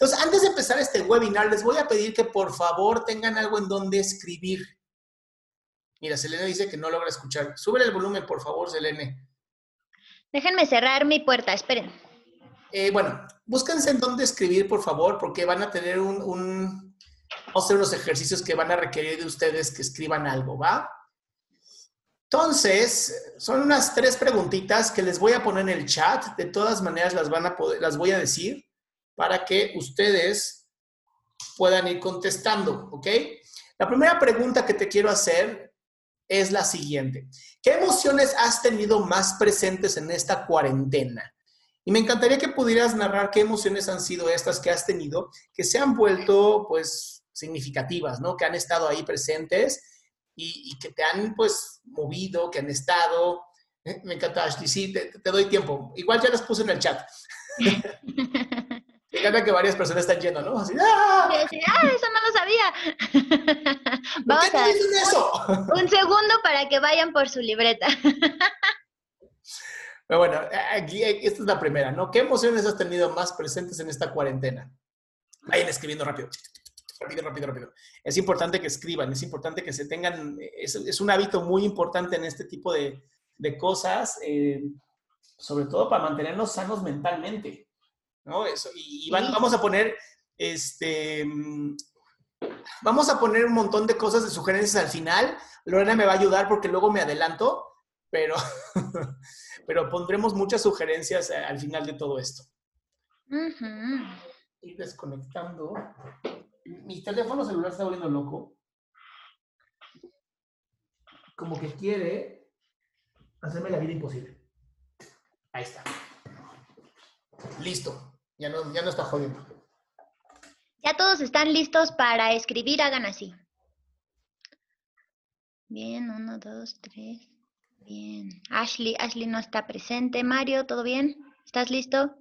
Entonces, antes de empezar este webinar, les voy a pedir que por favor tengan algo en donde escribir. Mira, Selene dice que no logra escuchar. Sube el volumen, por favor, Selene. Déjenme cerrar mi puerta, esperen. Eh, bueno, búsquense en dónde escribir, por favor, porque van a tener un, un, Vamos a hacer unos ejercicios que van a requerir de ustedes que escriban algo, ¿va? Entonces, son unas tres preguntitas que les voy a poner en el chat. De todas maneras, las, van a poder, las voy a decir para que ustedes puedan ir contestando, ¿ok? La primera pregunta que te quiero hacer es la siguiente. ¿Qué emociones has tenido más presentes en esta cuarentena? Y me encantaría que pudieras narrar qué emociones han sido estas que has tenido, que se han vuelto, pues, significativas, ¿no? Que han estado ahí presentes y, que te han, pues, movido, que han estado. Me encanta, Ashley, sí, te, doy tiempo. Igual ya las puse en el chat. Me encanta que varias personas están yendo, ¿no? Así, ¡ah! ah eso no lo sabía. Vamos qué te dicen eso? Un segundo para que vayan por su libreta. Pero bueno, aquí, esta es la primera, ¿no? ¿Qué emociones has tenido más presentes en esta cuarentena? Vayan escribiendo rápido. Rápido, rápido, rápido. Es importante que escriban, es importante que se tengan, es, un hábito muy importante en este tipo de, cosas, eh, sobre todo para mantenernos sanos mentalmente. ¿No? Eso, y, vamos a poner, este, vamos a poner un montón de cosas de sugerencias al final. Lorena me va a ayudar porque luego me adelanto, pero, pero pondremos muchas sugerencias al final de todo esto. Ir desconectando. Mi teléfono celular está volviendo loco. Como que quiere hacerme la vida imposible. Ahí está. Listo. Ya no, ya no está jodiendo. Ya todos están listos para escribir, hagan así. Bien, uno, dos, tres. Bien. Ashley, Ashley no está presente. Mario, ¿todo bien? ¿Estás listo?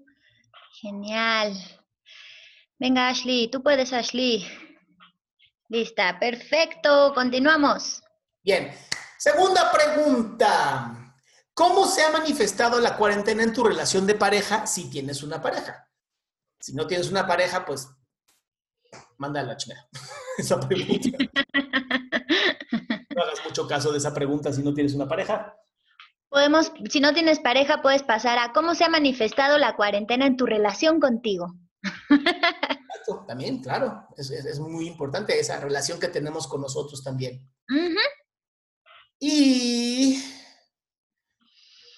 Genial. Venga, Ashley, tú puedes, Ashley. Lista, perfecto. Continuamos. Bien. Segunda pregunta. ¿Cómo se ha manifestado la cuarentena en tu relación de pareja si tienes una pareja? Si no tienes una pareja, pues manda la chingada. esa pregunta. No hagas mucho caso de esa pregunta si no tienes una pareja. Podemos, si no tienes pareja, puedes pasar a cómo se ha manifestado la cuarentena en tu relación contigo. también, claro. Es, muy importante esa relación que tenemos con nosotros también. Y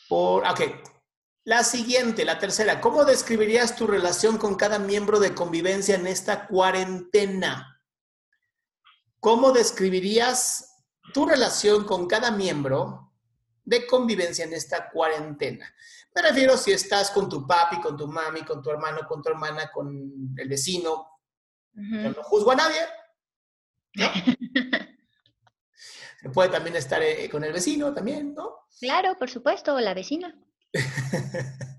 por, ok, la siguiente, la tercera, ¿cómo describirías tu relación con cada miembro de convivencia en esta cuarentena? ¿Cómo describirías tu relación con cada miembro de convivencia en esta cuarentena? Me refiero si estás con tu papi, con tu mami, con tu hermano, con tu hermana, con el vecino. Yo no juzgo a nadie. Se puede también estar eh, con el vecino también, ¿no? Claro, por supuesto, la vecina.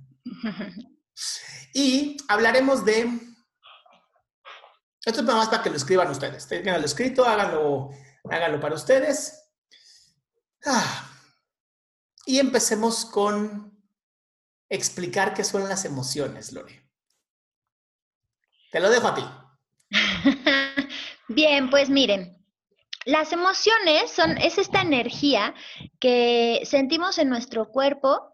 y hablaremos de... Esto es más para que lo escriban ustedes. Tengan escrito, háganlo, háganlo para ustedes. Ah. Y empecemos con explicar qué son las emociones, Lore. Te lo dejo a ti. Bien, pues miren, las emociones son, es esta energía que sentimos en nuestro cuerpo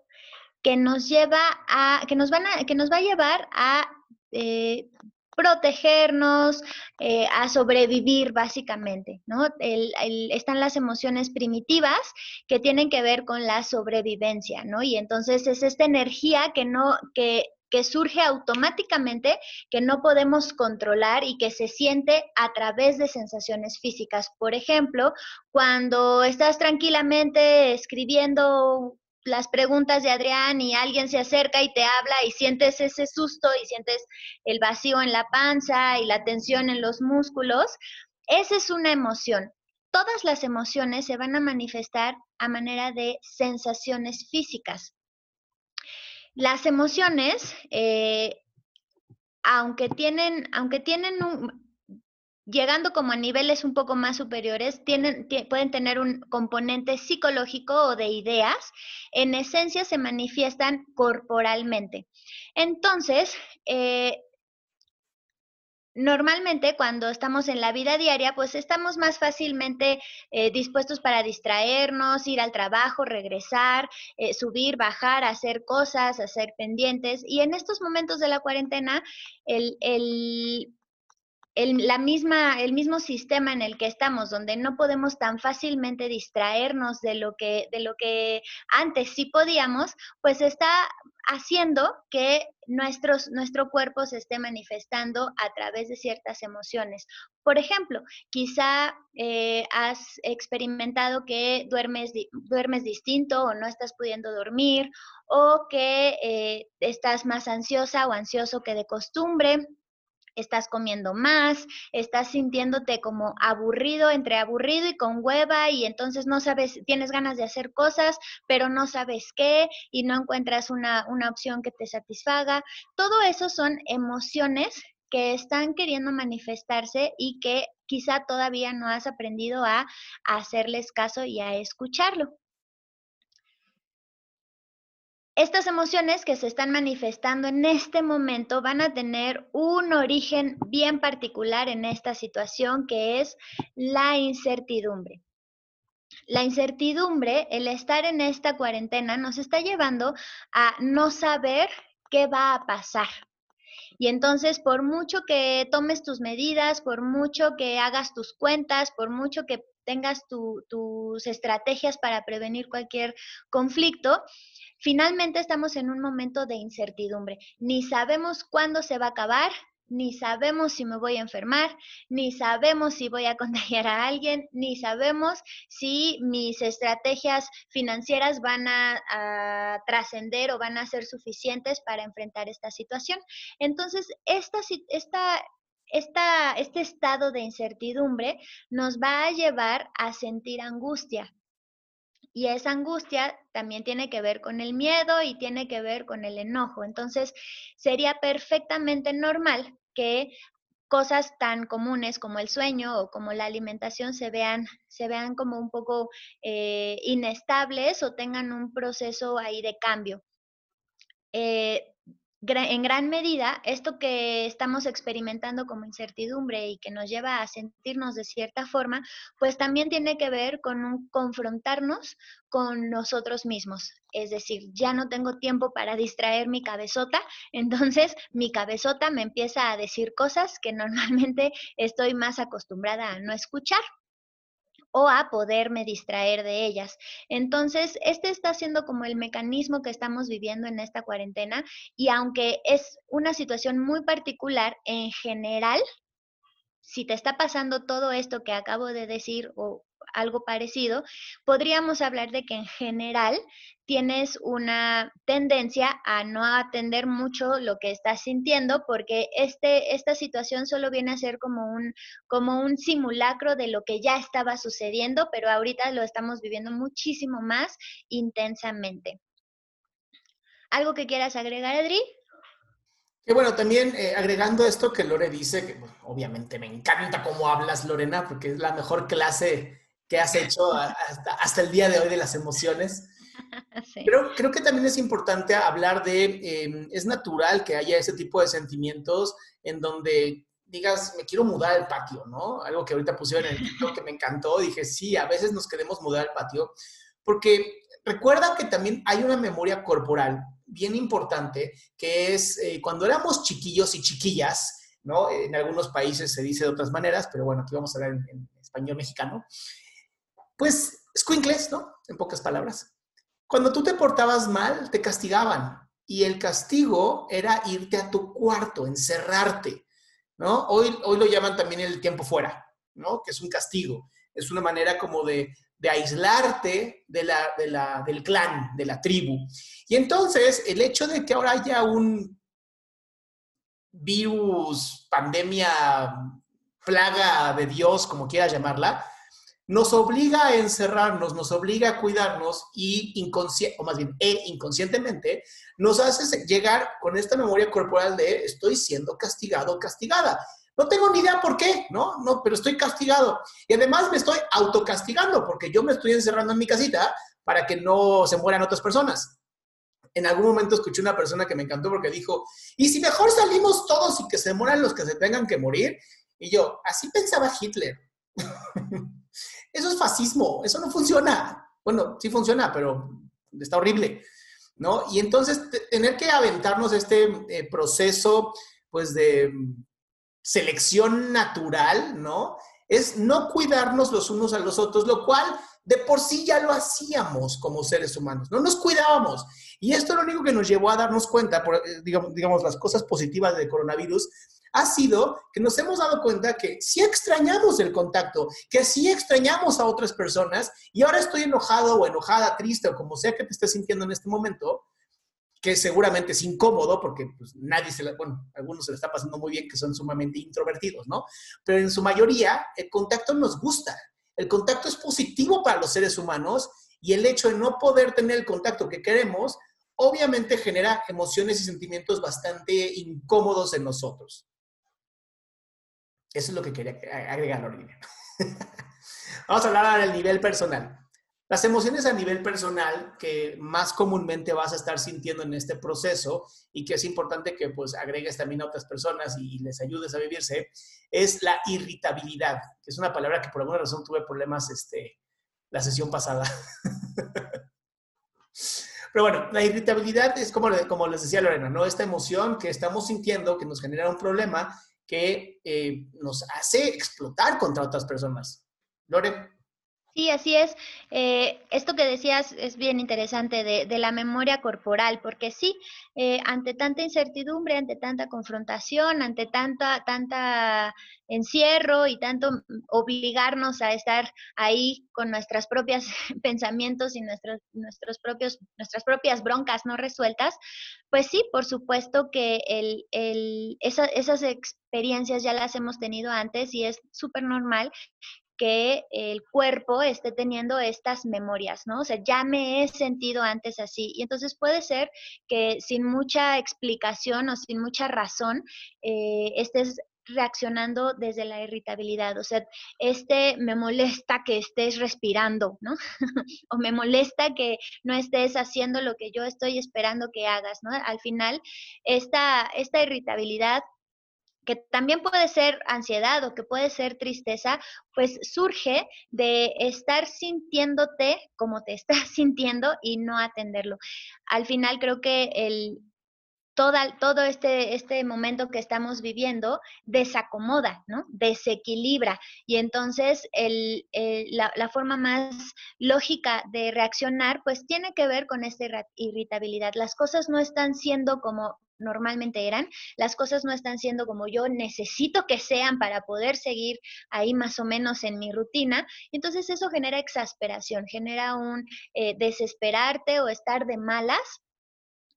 que nos lleva a, que nos van a, que nos va a llevar a eh, protegernos, eh, a sobrevivir básicamente, ¿no? están las emociones primitivas que tienen que ver con la sobrevivencia, ¿no? Y entonces es esta energía que no, que que surge automáticamente, que no podemos controlar y que se siente a través de sensaciones físicas. Por ejemplo, cuando estás tranquilamente escribiendo las preguntas de Adrián y alguien se acerca y te habla y sientes ese susto y sientes el vacío en la panza y la tensión en los músculos, esa es una emoción. Todas las emociones se van a manifestar a manera de sensaciones físicas. Las emociones, eh, aunque tienen, aunque tienen un, llegando como a niveles un poco más superiores, tienen, pueden tener un componente psicológico o de ideas, en esencia se manifiestan corporalmente. Entonces, eh, normalmente cuando estamos en la vida diaria, pues estamos más fácilmente eh, dispuestos para distraernos, ir al trabajo, regresar, eh, subir, bajar, hacer cosas, hacer pendientes. Y en estos momentos de la cuarentena, el, el el, la misma, el mismo sistema en el que estamos, donde no podemos tan fácilmente distraernos de lo que, de lo que antes sí podíamos, pues está haciendo que nuestros, nuestro cuerpo se esté manifestando a través de ciertas emociones. Por ejemplo, quizá eh, has experimentado que duermes, duermes distinto o no estás pudiendo dormir o que eh, estás más ansiosa o ansioso que de costumbre estás comiendo más, estás sintiéndote como aburrido, entre aburrido y con hueva y entonces no sabes, tienes ganas de hacer cosas, pero no sabes qué y no encuentras una, una opción que te satisfaga. Todo eso son emociones que están queriendo manifestarse y que quizá todavía no has aprendido a, hacerles caso y a escucharlo. Estas emociones que se están manifestando en este momento van a tener un origen bien particular en esta situación que es la incertidumbre. La incertidumbre, el estar en esta cuarentena, nos está llevando a no saber qué va a pasar. Y entonces, por mucho que tomes tus medidas, por mucho que hagas tus cuentas, por mucho que tengas tus estrategias para prevenir cualquier conflicto, Finalmente estamos en un momento de incertidumbre. Ni sabemos cuándo se va a acabar, ni sabemos si me voy a enfermar, ni sabemos si voy a contagiar a alguien, ni sabemos si mis estrategias financieras van a, trascender o van a ser suficientes para enfrentar esta situación. Entonces, esta, esta, este estado de incertidumbre nos va a llevar a sentir angustia, y esa angustia también tiene que ver con el miedo y tiene que ver con el enojo. Entonces, sería perfectamente normal que cosas tan comunes como el sueño o como la alimentación se vean, se vean como un poco eh, inestables o tengan un proceso ahí de cambio. Eh, en gran medida, esto que estamos experimentando como incertidumbre y que nos lleva a sentirnos de cierta forma, pues también tiene que ver con un confrontarnos con nosotros mismos. Es decir, ya no tengo tiempo para distraer mi cabezota, entonces mi cabezota me empieza a decir cosas que normalmente estoy más acostumbrada a no escuchar o a poderme distraer de ellas. Entonces, este está siendo como el mecanismo que estamos viviendo en esta cuarentena y aunque es una situación muy particular, en general, si te está pasando todo esto que acabo de decir o algo parecido, podríamos hablar de que en general tienes una tendencia a no atender mucho lo que estás sintiendo porque este, esta situación solo viene a ser como un, como un simulacro de lo que ya estaba sucediendo, pero ahorita lo estamos viviendo muchísimo más intensamente. ¿Algo que quieras agregar, Adri? Y bueno, también eh, agregando esto que Lore dice, que obviamente me encanta cómo hablas, Lorena, porque es la mejor clase que has hecho hasta, el día de hoy de las emociones. Pero creo que también es importante hablar de, em, es natural que haya ese tipo de sentimientos en donde digas, me quiero mudar al patio, ¿no? Algo que ahorita pusieron en el título que me encantó, dije, sí, a veces nos queremos mudar al patio, porque recuerda que también hay una memoria corporal bien importante, que es eh, cuando éramos chiquillos y chiquillas, ¿no? En algunos países se dice de otras maneras, pero bueno, aquí vamos a hablar en, español mexicano pues, squinkles, ¿no? En pocas palabras. Cuando tú te portabas mal, te castigaban. Y el castigo era irte a tu cuarto, encerrarte, ¿no? Hoy, hoy lo llaman también el tiempo fuera, ¿no? Que es un castigo. Es una manera como de, aislarte de la, la, del clan, de la tribu. Y entonces, el hecho de que ahora haya un virus, pandemia, plaga de Dios, como quieras llamarla, nos obliga a encerrarnos, nos obliga a cuidarnos y o más bien e inconscientemente, nos hace llegar con esta memoria corporal de estoy siendo castigado castigada. No tengo ni idea por qué, ¿no? No, pero estoy castigado. Y además me estoy autocastigando porque yo me estoy encerrando en mi casita para que no se mueran otras personas. en algún momento escuché una persona que me encantó porque dijo, ¿y si mejor salimos todos y que se mueran los que se tengan que morir? Y yo, así pensaba Hitler. eso es fascismo, eso no funciona. Bueno, sí funciona, pero está horrible, ¿no? Y entonces tener que aventarnos este eh, proceso, pues, de selección natural, ¿no? Es no cuidarnos los unos a los otros, lo cual de por sí ya lo hacíamos como seres humanos, no nos cuidábamos. Y esto es lo único que nos llevó a darnos cuenta, por, eh, digamos, digamos, las cosas positivas del coronavirus, ha sido que nos hemos dado cuenta que sí extrañamos el contacto, que sí extrañamos a otras personas y ahora estoy enojado o enojada, triste o como sea que te estés sintiendo en este momento, que seguramente es incómodo porque pues, nadie se la, bueno, algunos se le está pasando muy bien que son sumamente introvertidos, ¿no? Pero en su mayoría el contacto nos gusta. El contacto es positivo para los seres humanos y el hecho de no poder tener el contacto que queremos, obviamente genera emociones y sentimientos bastante incómodos en nosotros. Eso es lo que quería agregar, Olivia. Vamos a hablar del nivel personal. Las emociones a nivel personal que más comúnmente vas a estar sintiendo en este proceso y que es importante que pues agregues también a otras personas y les ayudes a vivirse, es la irritabilidad, que es una palabra que por alguna razón tuve problemas este, la sesión pasada. Pero bueno, la irritabilidad es como, como les decía Lorena, ¿no? Esta emoción que estamos sintiendo que nos genera un problema que eh, nos hace explotar contra otras personas. Lore. Sí, así es. Eh, esto que decías es bien interesante de, la memoria corporal, porque sí, eh, ante tanta incertidumbre, ante tanta confrontación, ante tanta, tanta encierro y tanto obligarnos a estar ahí con nuestras propias pensamientos y nuestros, nuestros propios, nuestras propias broncas no resueltas, pues sí, por supuesto que el, el, esas experiencias ya las hemos tenido antes y es súper normal que el cuerpo esté teniendo estas memorias, ¿no? O sea, ya me he sentido antes así. Y entonces puede ser que sin mucha explicación o sin mucha razón eh, estés reaccionando desde la irritabilidad. O sea, este me molesta que estés respirando, ¿no? o me molesta que no estés haciendo lo que yo estoy esperando que hagas, ¿no? Al final, esta, esta irritabilidad que también puede ser ansiedad o que puede ser tristeza, pues surge de estar sintiéndote como te estás sintiendo y no atenderlo. Al final creo que el, todo este, este momento que estamos viviendo desacomoda, ¿no? Desequilibra. Y entonces la, la, forma más lógica de reaccionar, pues tiene que ver con esta irritabilidad. Las cosas no están siendo como normalmente eran, las cosas no están siendo como yo necesito que sean para poder seguir ahí más o menos en mi rutina. Entonces eso genera exasperación, genera un eh, desesperarte o estar de malas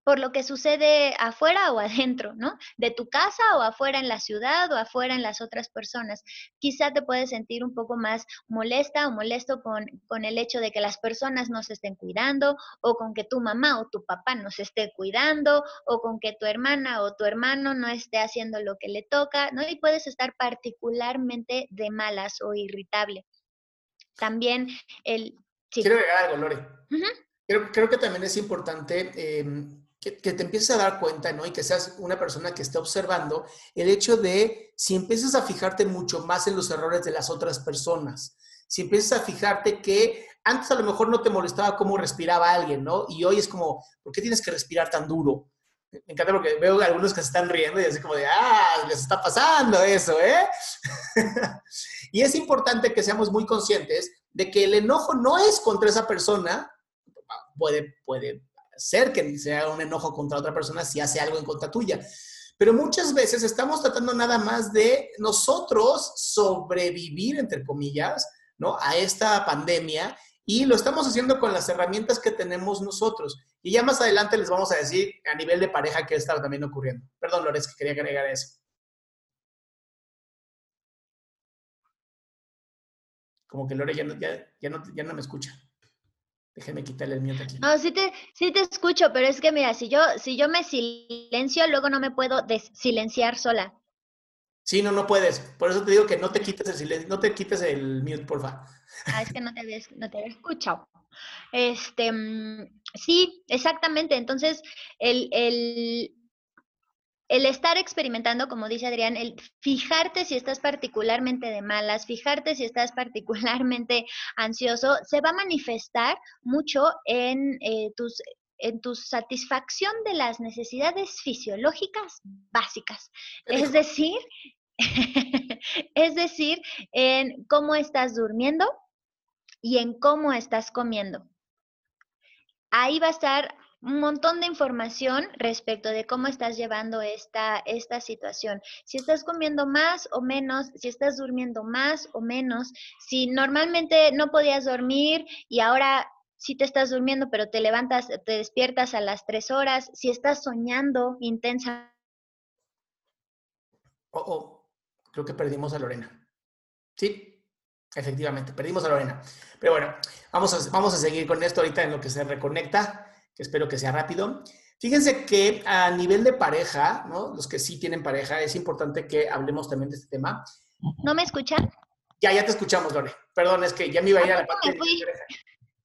por lo que sucede afuera o adentro, ¿no? De tu casa o afuera en la ciudad o afuera en las otras personas. Quizá te puedes sentir un poco más molesta o molesto con, con el hecho de que las personas no se estén cuidando o con que tu mamá o tu papá no se esté cuidando o con que tu hermana o tu hermano no esté haciendo lo que le toca, ¿no? Y puedes estar particularmente de malas o irritable. También el... Quiero agregar algo, Lore. creo, creo, que también es importante eh, que, te empieces a dar cuenta, ¿no? Y que seas una persona que esté observando el hecho de si empiezas a fijarte mucho más en los errores de las otras personas, si empiezas a fijarte que antes a lo mejor no te molestaba cómo respiraba alguien, ¿no? Y hoy es como, ¿por qué tienes que respirar tan duro? Me encanta porque veo algunos que se están riendo y así como de, ah, les está pasando eso, ¿eh? y es importante que seamos muy conscientes de que el enojo no es contra esa persona, puede, puede ser que sea un enojo contra otra persona si hace algo en contra tuya. Pero muchas veces estamos tratando nada más de nosotros sobrevivir, entre comillas, ¿no? A esta pandemia y lo estamos haciendo con las herramientas que tenemos nosotros. Y ya más adelante les vamos a decir a nivel de pareja qué está también ocurriendo. Perdón, Lores, que quería agregar eso. Como que Lore ya no, ya no, ya no me escucha. Déjeme quitarle el miedo aquí. No, sí te, sí te escucho, pero es que mira, si yo, si yo me silencio, luego no me puedo silenciar sola. Sí, no, no puedes. Por eso te digo que no te quites el silencio, no te quites el mute, porfa. Ah, es que no te había, no te había escuchado. Este, mm, sí, exactamente. Entonces, el, el, el estar experimentando, como dice Adrián, el fijarte si estás particularmente de malas, fijarte si estás particularmente ansioso, se va a manifestar mucho en eh, tus en tu satisfacción de las necesidades fisiológicas básicas. Es decir, es decir, en cómo estás durmiendo y en cómo estás comiendo. Ahí va a estar un montón de información respecto de cómo estás llevando esta, esta situación. Si estás comiendo más o menos, si estás durmiendo más o menos, si normalmente no podías dormir y ahora sí te estás durmiendo, pero te levantas, te despiertas a las tres horas, si estás soñando intensa. Oh, oh, creo que perdimos a Lorena. Sí, efectivamente, perdimos a Lorena. Pero bueno, vamos a, vamos a seguir con esto ahorita en lo que se reconecta que espero que sea rápido. Fíjense que a nivel de pareja, ¿no? Los que sí tienen pareja, es importante que hablemos también de este tema. ¿No me escuchan? Ya, ya te escuchamos, Lore. Perdón, es que ya me iba a ir a la parte de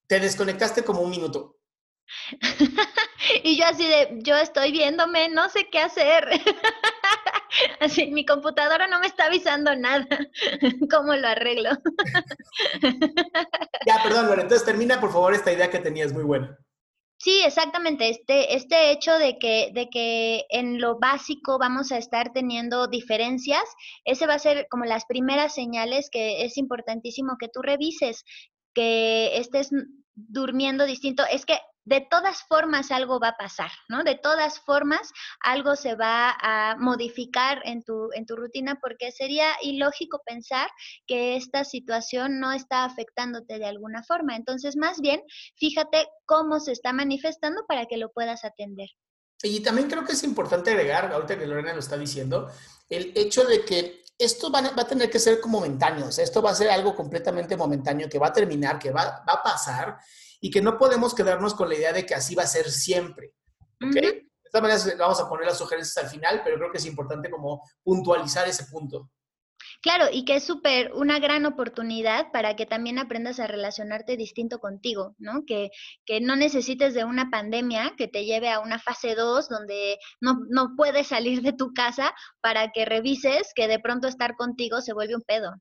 Te desconectaste como un minuto. y yo así de, yo estoy viéndome, no sé qué hacer. así, mi computadora no me está avisando nada. ¿Cómo lo arreglo? ya, perdón, Lore. Entonces termina, por favor, esta idea que tenías, muy buena. Sí, exactamente. Este, este hecho de que, de que en lo básico vamos a estar teniendo diferencias, ese va a ser como las primeras señales que es importantísimo que tú revises, que estés durmiendo distinto. Es que de todas formas algo va a pasar, ¿no? De todas formas algo se va a modificar en tu, en tu rutina porque sería ilógico pensar que esta situación no está afectándote de alguna forma. Entonces, más bien, fíjate cómo se está manifestando para que lo puedas atender. Y también creo que es importante agregar, ahorita que Lorena lo está diciendo, el hecho de que esto va, a tener que ser como momentáneo, o sea, esto va a ser algo completamente momentáneo que va a terminar, que va, va a pasar y que no podemos quedarnos con la idea de que así va a ser siempre. ¿Ok? De todas maneras, vamos a poner las sugerencias al final, pero creo que es importante como puntualizar ese punto. Claro, y que es súper una gran oportunidad para que también aprendas a relacionarte distinto contigo, ¿no? Que, que no necesites de una pandemia que te lleve a una fase 2 donde no, no puedes salir de tu casa para que revises que de pronto estar contigo se vuelve un pedo.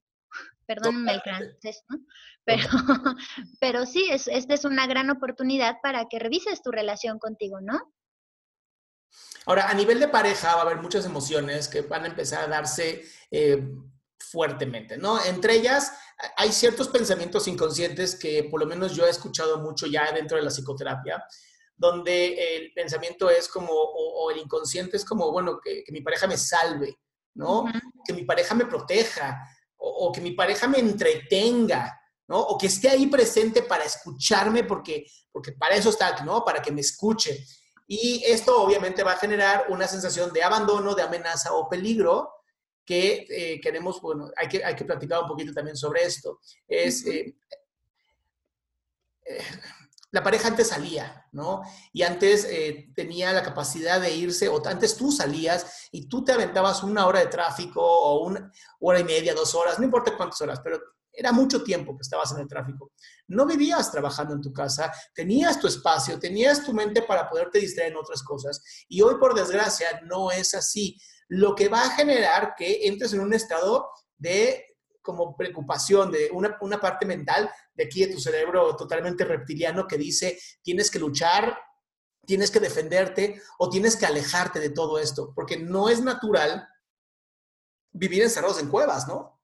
Perdónenme el francés, ¿no? Pero, pero sí, es, esta es una gran oportunidad para que revises tu relación contigo, ¿no? Ahora, a nivel de pareja va a haber muchas emociones que van a empezar a darse eh, fuertemente, ¿no? Entre ellas, hay ciertos pensamientos inconscientes que por lo menos yo he escuchado mucho ya dentro de la psicoterapia, donde el pensamiento es como, o, el inconsciente es como, bueno, que, mi pareja me salve, ¿no? Que mi pareja me proteja, o, que mi pareja me entretenga, ¿no? O que esté ahí presente para escucharme porque, porque para eso está, ¿no? Para que me escuche. Y esto obviamente va a generar una sensación de abandono, de amenaza o peligro que eh, queremos, bueno, hay que, hay que platicar un poquito también sobre esto. Es, eh, eh, la pareja antes salía, ¿no? Y antes tenía la capacidad de irse, o antes tú salías y tú te aventabas una hora de tráfico o una hora y media, dos horas, no importa cuántas horas, pero era mucho tiempo que estabas en el tráfico. No vivías trabajando en tu casa, tenías tu espacio, tenías tu mente para poderte distraer en otras cosas. Y hoy, por desgracia, no es así. Lo que va a generar que entres en un estado de como preocupación, de una, una parte mental de aquí de tu cerebro totalmente reptiliano que dice, tienes que luchar, tienes que defenderte o tienes que alejarte de todo esto, porque no es natural vivir encerrados en cuevas, ¿no?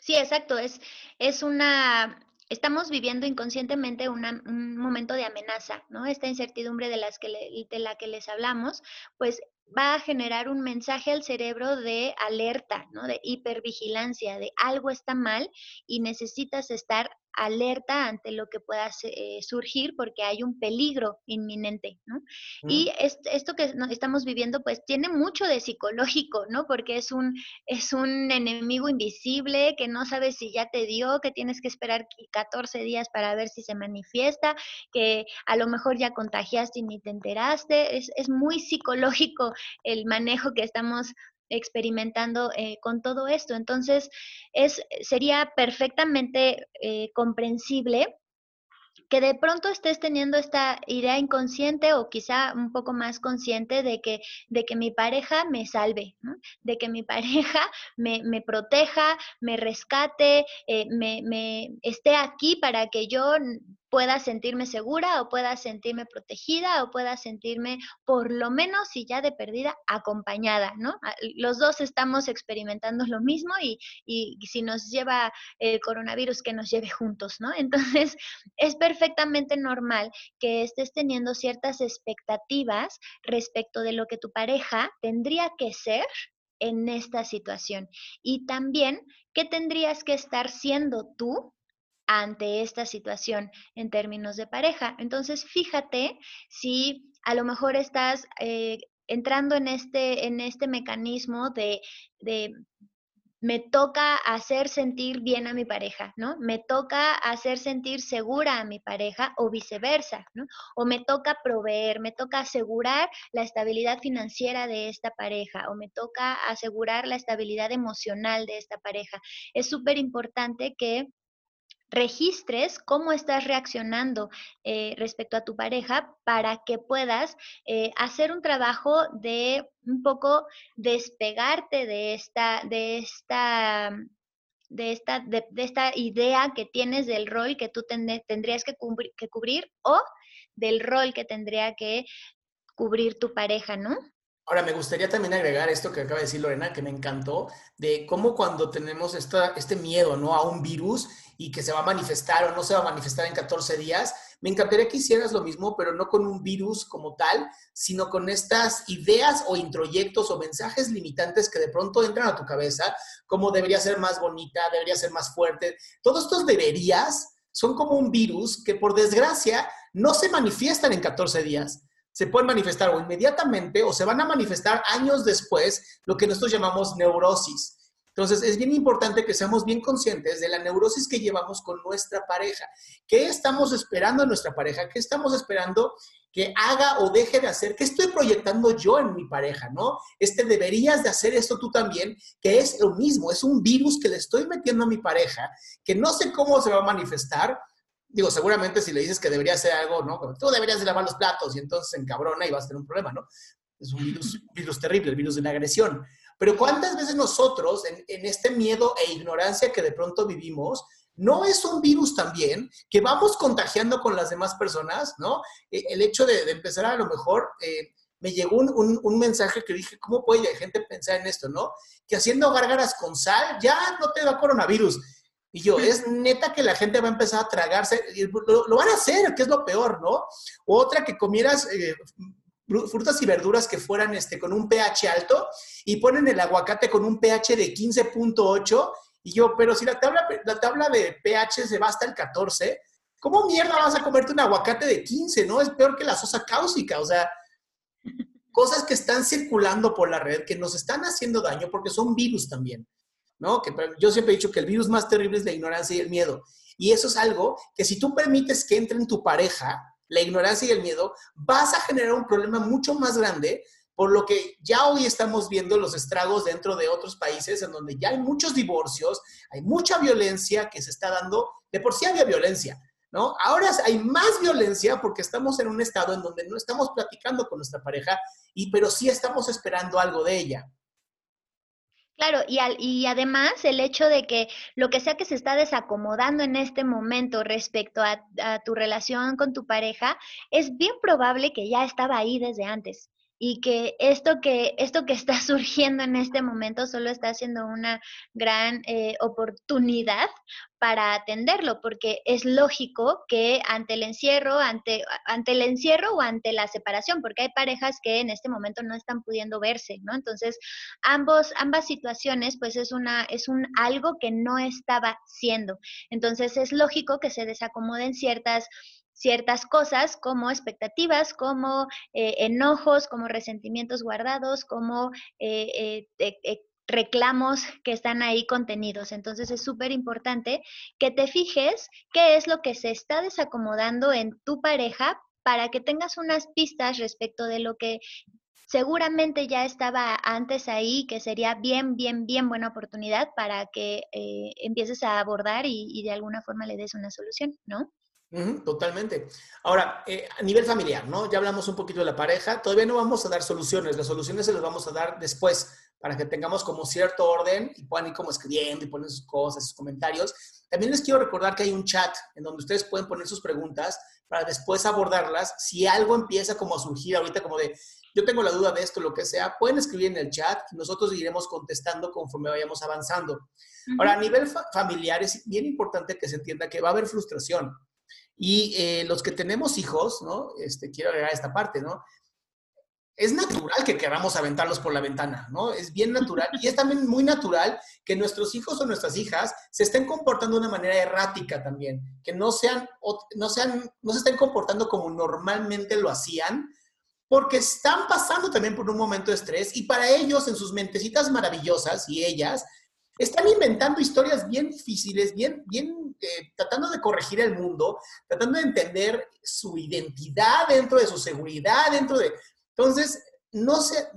Sí, exacto. Es, es una, estamos viviendo inconscientemente un momento de amenaza, ¿no? Esta incertidumbre de, las que de la que les hablamos, pues va a generar un mensaje al cerebro de alerta, ¿no? De hipervigilancia, de algo está mal y necesitas estar alerta ante lo que pueda eh, surgir porque hay un peligro inminente, ¿no? Y esto que estamos viviendo pues tiene mucho de psicológico, ¿no? Porque es un, es un enemigo invisible que no sabes si ya te dio, que tienes que esperar 14 días para ver si se manifiesta, que a lo mejor ya contagiaste y ni te enteraste. Es, es muy psicológico el manejo que estamos experimentando eh, con todo esto. Entonces, es, sería perfectamente eh, comprensible que de pronto estés teniendo esta idea inconsciente o quizá un poco más consciente de que, de que mi pareja me salve, de que mi pareja me, proteja, me rescate, eh, me, esté aquí para que yo pueda sentirme segura o pueda sentirme protegida o pueda sentirme por lo menos, si ya de perdida, acompañada, ¿no? Ah, los dos estamos experimentando lo mismo y, y si nos lleva el coronavirus, que nos lleve juntos, ¿no? Entonces, es perfectamente normal que estés teniendo ciertas expectativas respecto de lo que tu pareja tendría que ser en esta situación. Y también, ¿qué tendrías que estar siendo tú ante esta situación en términos de pareja. Entonces, fíjate si a lo mejor estás eh, entrando en este, en este mecanismo de, me toca hacer sentir bien a mi pareja, ¿no? Me toca hacer sentir segura a mi pareja o viceversa, ¿no? O me toca proveer, me toca asegurar la estabilidad financiera de esta pareja o me toca asegurar la estabilidad emocional de esta pareja. Es súper importante que registres cómo estás reaccionando eh, respecto a tu pareja para que puedas eh, hacer un trabajo de un poco despegarte de esta, de esta, de esta, de, esta idea que tienes del rol que tú tendrías que que cubrir o del rol que tendría que cubrir tu pareja, ¿no? Ahora, me gustaría también agregar esto que acaba de decir Lorena, que me encantó, de cómo cuando tenemos esta, este miedo ¿no? a un virus y que se va a manifestar o no se va a manifestar en 14 días, me encantaría que hicieras lo mismo, pero no con un virus como tal, sino con estas ideas o introyectos o mensajes limitantes que de pronto entran a tu cabeza, como debería ser más bonita, debería ser más fuerte. Todos estos deberías son como un virus que por desgracia no se manifiestan en 14 días se pueden manifestar o inmediatamente o se van a manifestar años después, lo que nosotros llamamos neurosis. Entonces, es bien importante que seamos bien conscientes de la neurosis que llevamos con nuestra pareja. ¿Qué estamos esperando en nuestra pareja? ¿Qué estamos esperando que haga o deje de hacer? ¿Qué estoy proyectando yo en mi pareja? ¿No? Este deberías de hacer esto tú también, que es lo mismo, es un virus que le estoy metiendo a mi pareja, que no sé cómo se va a manifestar, digo, seguramente si le dices que debería hacer algo, ¿no? Tú deberías de lavar los platos y entonces se encabrona y vas a tener un problema, ¿no? Es un virus, virus terrible, el virus de la agresión. Pero ¿cuántas veces nosotros, en, este miedo e ignorancia que de pronto vivimos, no es un virus también que vamos contagiando con las demás personas, ¿no? E, el hecho de, empezar a, lo mejor, eh, me llegó un, un, mensaje que dije, ¿cómo puede la gente pensar en esto, no? Que haciendo gárgaras con sal ya no te da coronavirus. Y yo, es neta que la gente va a empezar a tragarse, lo, van a hacer, que es lo peor, ¿no? otra que comieras eh, frutas y verduras que fueran este, con un pH alto y ponen el aguacate con un pH de 15.8 y yo, pero si la tabla, la tabla de pH se va hasta el 14, ¿cómo mierda vas a comerte un aguacate de 15, no? Es peor que la sosa cáusica, o sea, cosas que están circulando por la red que nos están haciendo daño porque son virus también. ¿No? Que yo siempre he dicho que el virus más terrible es la ignorancia y el miedo. Y eso es algo que si tú permites que entre en tu pareja, la ignorancia y el miedo, vas a generar un problema mucho más grande, por lo que ya hoy estamos viendo los estragos dentro de otros países en donde ya hay muchos divorcios, hay mucha violencia que se está dando, de por sí había violencia, ¿no? Ahora hay más violencia porque estamos en un estado en donde no estamos platicando con nuestra pareja, y, pero sí estamos esperando algo de ella. Claro, y, y además el hecho de que lo que sea que se está desacomodando en este momento respecto a, tu relación con tu pareja, es bien probable que ya estaba ahí desde antes. Y que esto que, esto que está surgiendo en este momento solo está siendo una gran eh, oportunidad para atenderlo, porque es lógico que ante el encierro, ante, ante el encierro o ante la separación, porque hay parejas que en este momento no están pudiendo verse, ¿no? Entonces, ambos, ambas situaciones, pues es una, es un algo que no estaba siendo. Entonces, es lógico que se desacomoden ciertas ciertas cosas como expectativas, como eh, enojos, como resentimientos guardados, como eh, eh, reclamos que están ahí contenidos. Entonces es súper importante que te fijes qué es lo que se está desacomodando en tu pareja para que tengas unas pistas respecto de lo que seguramente ya estaba antes ahí, que sería bien, bien, bien buena oportunidad para que empieces a abordar y, y de alguna forma le des una solución, ¿no? Totalmente. Ahora, eh, a nivel familiar, ¿no? Ya hablamos un poquito de la pareja, todavía no vamos a dar soluciones, las soluciones se las vamos a dar después para que tengamos como cierto orden y puedan ir como escribiendo y poner sus cosas, sus comentarios. También les quiero recordar que hay un chat en donde ustedes pueden poner sus preguntas para después abordarlas. Si algo empieza como a surgir ahorita como de, yo tengo la duda de esto, lo que sea, pueden escribir en el chat y nosotros iremos contestando conforme vayamos avanzando. Ahora, a nivel familiar es bien importante que se entienda que va a haber frustración. Y eh, los que tenemos hijos, ¿no? Este, quiero agregar esta parte, ¿no? Es natural que queramos aventarlos por la ventana, ¿no? Es bien natural. Y es también muy natural que nuestros hijos o nuestras hijas se estén comportando de una manera errática también, que no sean, no sean, no se estén comportando como normalmente lo hacían, porque están pasando también por un momento de estrés y para ellos en sus mentecitas maravillosas y ellas están inventando historias bien difíciles, bien, bien eh, tratando de corregir el mundo, tratando de entender su identidad dentro de su seguridad, dentro de... Entonces, no sé,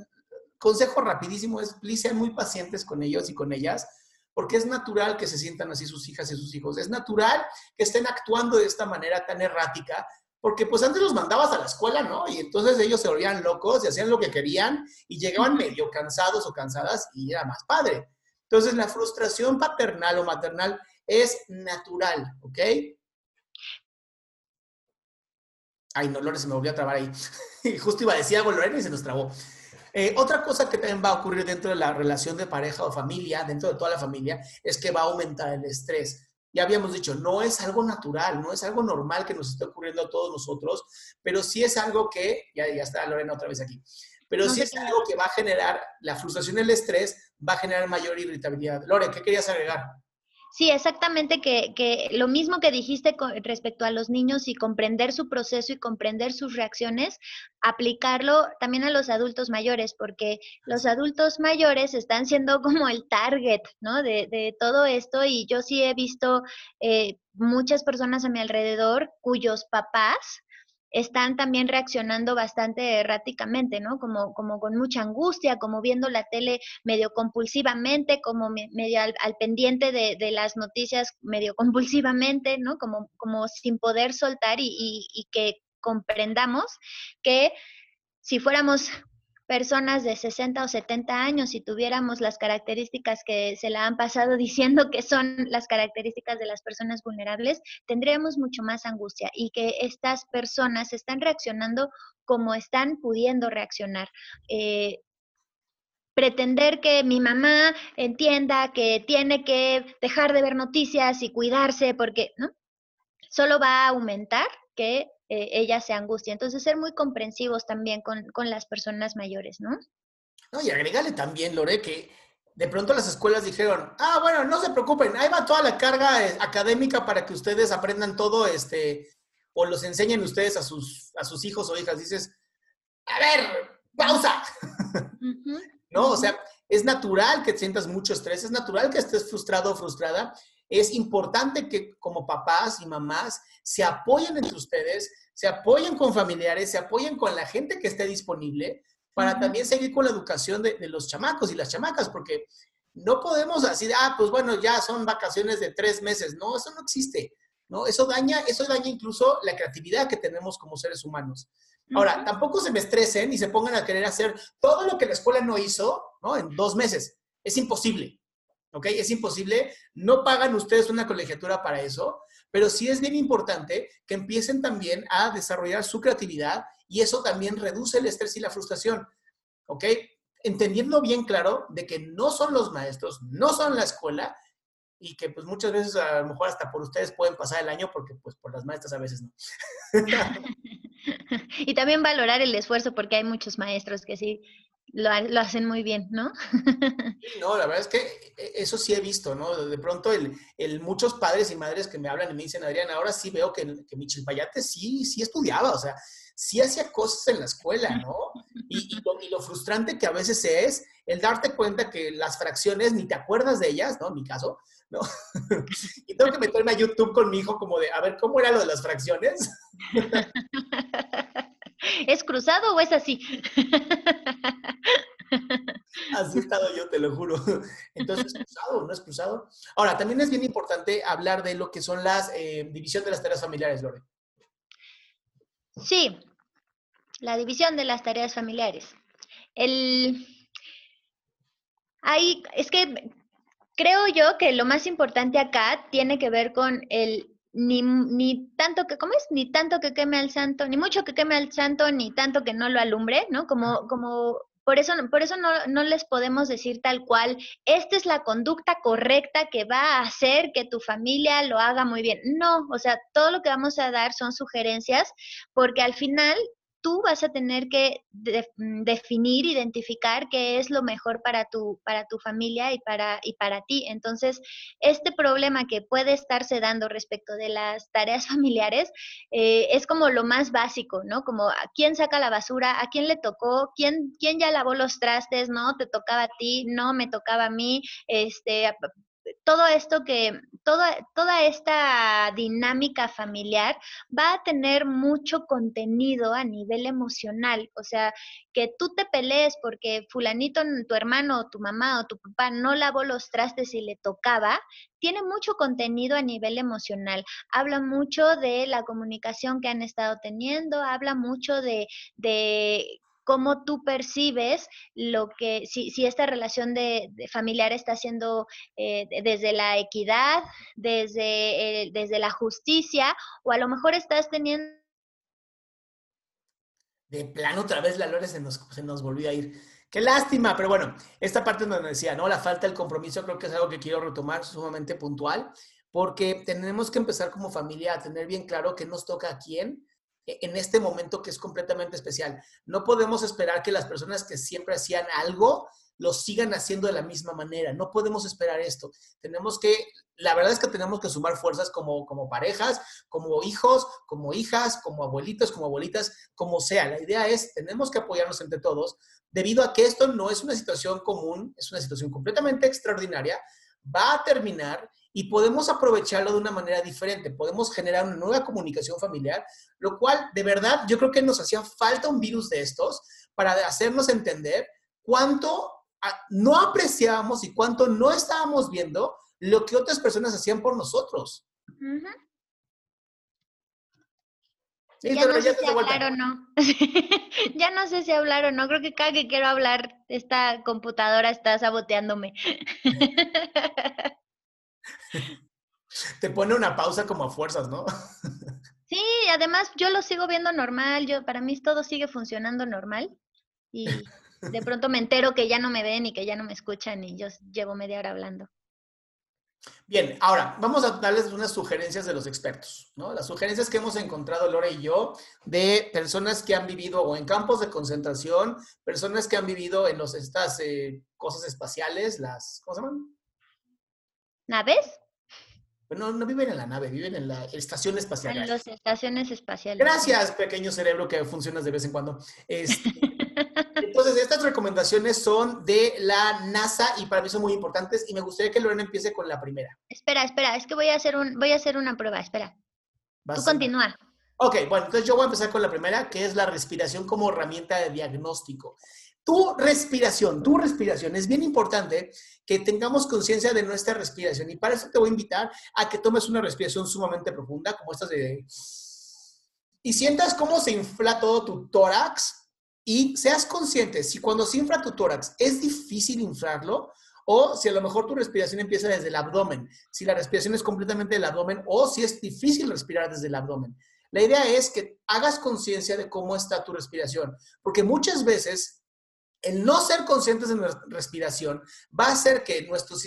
consejo rapidísimo es, please, sean muy pacientes con ellos y con ellas, porque es natural que se sientan así sus hijas y sus hijos. Es natural que estén actuando de esta manera tan errática, porque pues antes los mandabas a la escuela, ¿no? Y entonces ellos se volvían locos y hacían lo que querían y llegaban medio cansados o cansadas y era más padre. Entonces, la frustración paternal o maternal es natural, ¿ok? Ay, no, Lore, se me volvió a trabar ahí. Justo iba a decir algo Lorena y se nos trabó. Eh, otra cosa que también va a ocurrir dentro de la relación de pareja o familia, dentro de toda la familia, es que va a aumentar el estrés. Ya habíamos dicho, no es algo natural, no es algo normal que nos esté ocurriendo a todos nosotros, pero sí es algo que, ya, ya está Lorena otra vez aquí, pero si es algo que va a generar la frustración y el estrés, va a generar mayor irritabilidad. Lore, ¿qué querías agregar? Sí, exactamente, que, que, lo mismo que dijiste con, respecto a los niños y comprender su proceso y comprender sus reacciones, aplicarlo también a los adultos mayores, porque los adultos mayores están siendo como el target, ¿no? De, de todo esto y yo sí he visto eh, muchas personas a mi alrededor cuyos papás están también reaccionando bastante erráticamente, ¿no? Como, como con mucha angustia, como viendo la tele medio compulsivamente, como medio al, pendiente de, de, las noticias medio compulsivamente, ¿no? Como, como sin poder soltar y, y, y que comprendamos que si fuéramos personas de 60 o 70 años, y tuviéramos las características que se la han pasado diciendo que son las características de las personas vulnerables, tendríamos mucho más angustia y que estas personas están reaccionando como están pudiendo reaccionar. Eh, pretender que mi mamá entienda que tiene que dejar de ver noticias y cuidarse porque, ¿no? Solo va a aumentar que eh, ella se angustia. Entonces, ser muy comprensivos también con, las personas mayores, ¿no? No, y agregale también, Lore, que de pronto las escuelas dijeron, ah, bueno, no se preocupen, ahí va toda la carga eh, académica para que ustedes aprendan todo, este, o los enseñen ustedes a sus, a sus hijos o hijas. Dices, a ver, pausa. ¿No? O sea, es natural que sientas mucho estrés, es natural que estés frustrado o frustrada. Es importante que como papás y mamás se apoyen entre ustedes, se apoyen con familiares, se apoyen con la gente que esté disponible para también seguir con la educación de, los chamacos y las chamacas, porque no podemos decir, ah, pues bueno, ya son vacaciones de tres meses. No, eso no existe. ¿no? Eso daña, eso daña incluso la creatividad que tenemos como seres humanos. Ahora, tampoco se me estresen y se pongan a querer hacer todo lo que la escuela no hizo, ¿no? En dos meses. Es imposible. ¿Ok? Es imposible. No pagan ustedes una colegiatura para eso pero sí es bien importante que empiecen también a desarrollar su creatividad y eso también reduce el estrés y la frustración, ¿ok? Entendiendo bien claro de que no son los maestros, no son la escuela y que pues muchas veces a lo mejor hasta por ustedes pueden pasar el año porque pues por las maestras a veces no. y también valorar el esfuerzo porque hay muchos maestros que sí lo, hacen muy bien, ¿no? no, la verdad es que e, eso sí he visto, ¿no? De pronto el, el, muchos padres y madres que me hablan y me dicen, Adrián, ahora sí veo que, que mi chilpayate sí, sí estudiaba, o sea, sí hacía cosas en la escuela, ¿no? Y, lo, frustrante que a veces es el darte cuenta que las fracciones ni te acuerdas de ellas, ¿no? En mi caso, ¿no? y tengo que meterme a YouTube con mi hijo como de, a ver, ¿cómo era lo de las fracciones? ¿Es cruzado o es así? Así he estado yo, te lo juro. Entonces, ¿es cruzado o no es cruzado? Ahora, también es bien importante hablar de lo que son las eh, división de las tareas familiares, Lore. Sí, la división de las tareas familiares. El... Ahí, es que creo yo que lo más importante acá tiene que ver con el ni, ni tanto que, ¿cómo es? Ni tanto que queme al santo, ni mucho que queme al santo, ni tanto que no lo alumbre, ¿no? Como, como por eso, por eso no, no, les podemos decir tal cual, esta es la conducta correcta que va a hacer que tu familia lo haga muy bien. No, o sea, todo lo que vamos a dar son sugerencias, porque al final tú vas a tener que mm, definir, identificar qué es lo mejor para tu, para tu familia y para, y para ti. Entonces, este problema que puede estarse dando respecto de las tareas familiares eh, es como lo más básico, ¿no? Como a quién saca la basura, a quién le tocó, quién, quién ya lavó los trastes, ¿no? Te tocaba a ti, no me tocaba a mí, este, todo esto que, toda, toda esta dinámica familiar va a tener mucho contenido a nivel emocional. O sea, que tú te pelees porque fulanito, tu hermano, o tu mamá o tu papá no lavó los trastes y le tocaba, tiene mucho contenido a nivel emocional. Habla mucho de la comunicación que han estado teniendo, habla mucho de, de cómo tú percibes lo que, si, si esta relación de, familiar está siendo eh, desde la equidad, desde, desde la justicia, o a lo mejor estás teniendo... De plano, otra vez la Lore se nos, se nos volvió a ir. Qué lástima, pero bueno, esta parte donde decía, ¿no? La falta del compromiso creo que es algo que quiero retomar sumamente puntual, porque tenemos que empezar como familia a tener bien claro qué nos toca a quién, en este momento que es completamente especial. No podemos esperar que las personas que siempre hacían algo lo sigan haciendo de la misma manera. No podemos esperar esto. Tenemos que, la verdad es que tenemos que sumar fuerzas como, como parejas, como hijos, como hijas, como abuelitos, como abuelitas, como sea. La idea es, tenemos que apoyarnos entre todos, debido a que esto no es una situación común, es una situación completamente extraordinaria, va a terminar y podemos aprovecharlo de una manera diferente. Podemos generar una nueva comunicación familiar, lo cual de verdad yo creo que nos hacía falta un virus de estos para hacernos entender cuánto no apreciábamos y cuánto no estábamos viendo lo que otras personas hacían por nosotros. ya no sé si hablar o no. ya no sé si hablar o no. Creo que cada que quiero hablar, esta computadora está saboteándome. Te pone una pausa como a fuerzas, ¿no? sí, además yo lo sigo viendo normal, yo para mí todo sigue funcionando normal y de pronto me entero que ya no me ven y que ya no me escuchan y yo llevo media hora hablando. Bien, ahora vamos a darles unas sugerencias de los expertos, ¿no? Las sugerencias que hemos encontrado Lore y yo de personas que han vivido o en campos de concentración, personas que han vivido en los, estas eh, cosas espaciales, las, ¿cómo se llaman? ¿Naves? No, no viven en la nave, viven en la estación espacial. En las estaciones espaciales. Gracias, pequeño cerebro que funcionas de vez en cuando. Este, entonces, estas recomendaciones son de la NASA y para mí son muy importantes y me gustaría que Lorena empiece con la primera. Espera, espera, es que voy a hacer, un, voy a hacer una prueba, espera. Tú continúa. Ok, bueno, entonces yo voy a empezar con la primera, que es la respiración como herramienta de diagnóstico. Tu respiración, tu respiración. Es bien importante que tengamos conciencia de nuestra respiración. Y para eso te voy a invitar a que tomes una respiración sumamente profunda, como estas de... Y sientas cómo se infla todo tu tórax y seas consciente si cuando se infla tu tórax es difícil inflarlo O si a lo mejor tu respiración empieza desde el abdomen, si la respiración es completamente del abdomen o si es difícil respirar desde el abdomen. La idea es que hagas conciencia de cómo está tu respiración, porque muchas veces el no ser conscientes de nuestra respiración va a hacer que nuestro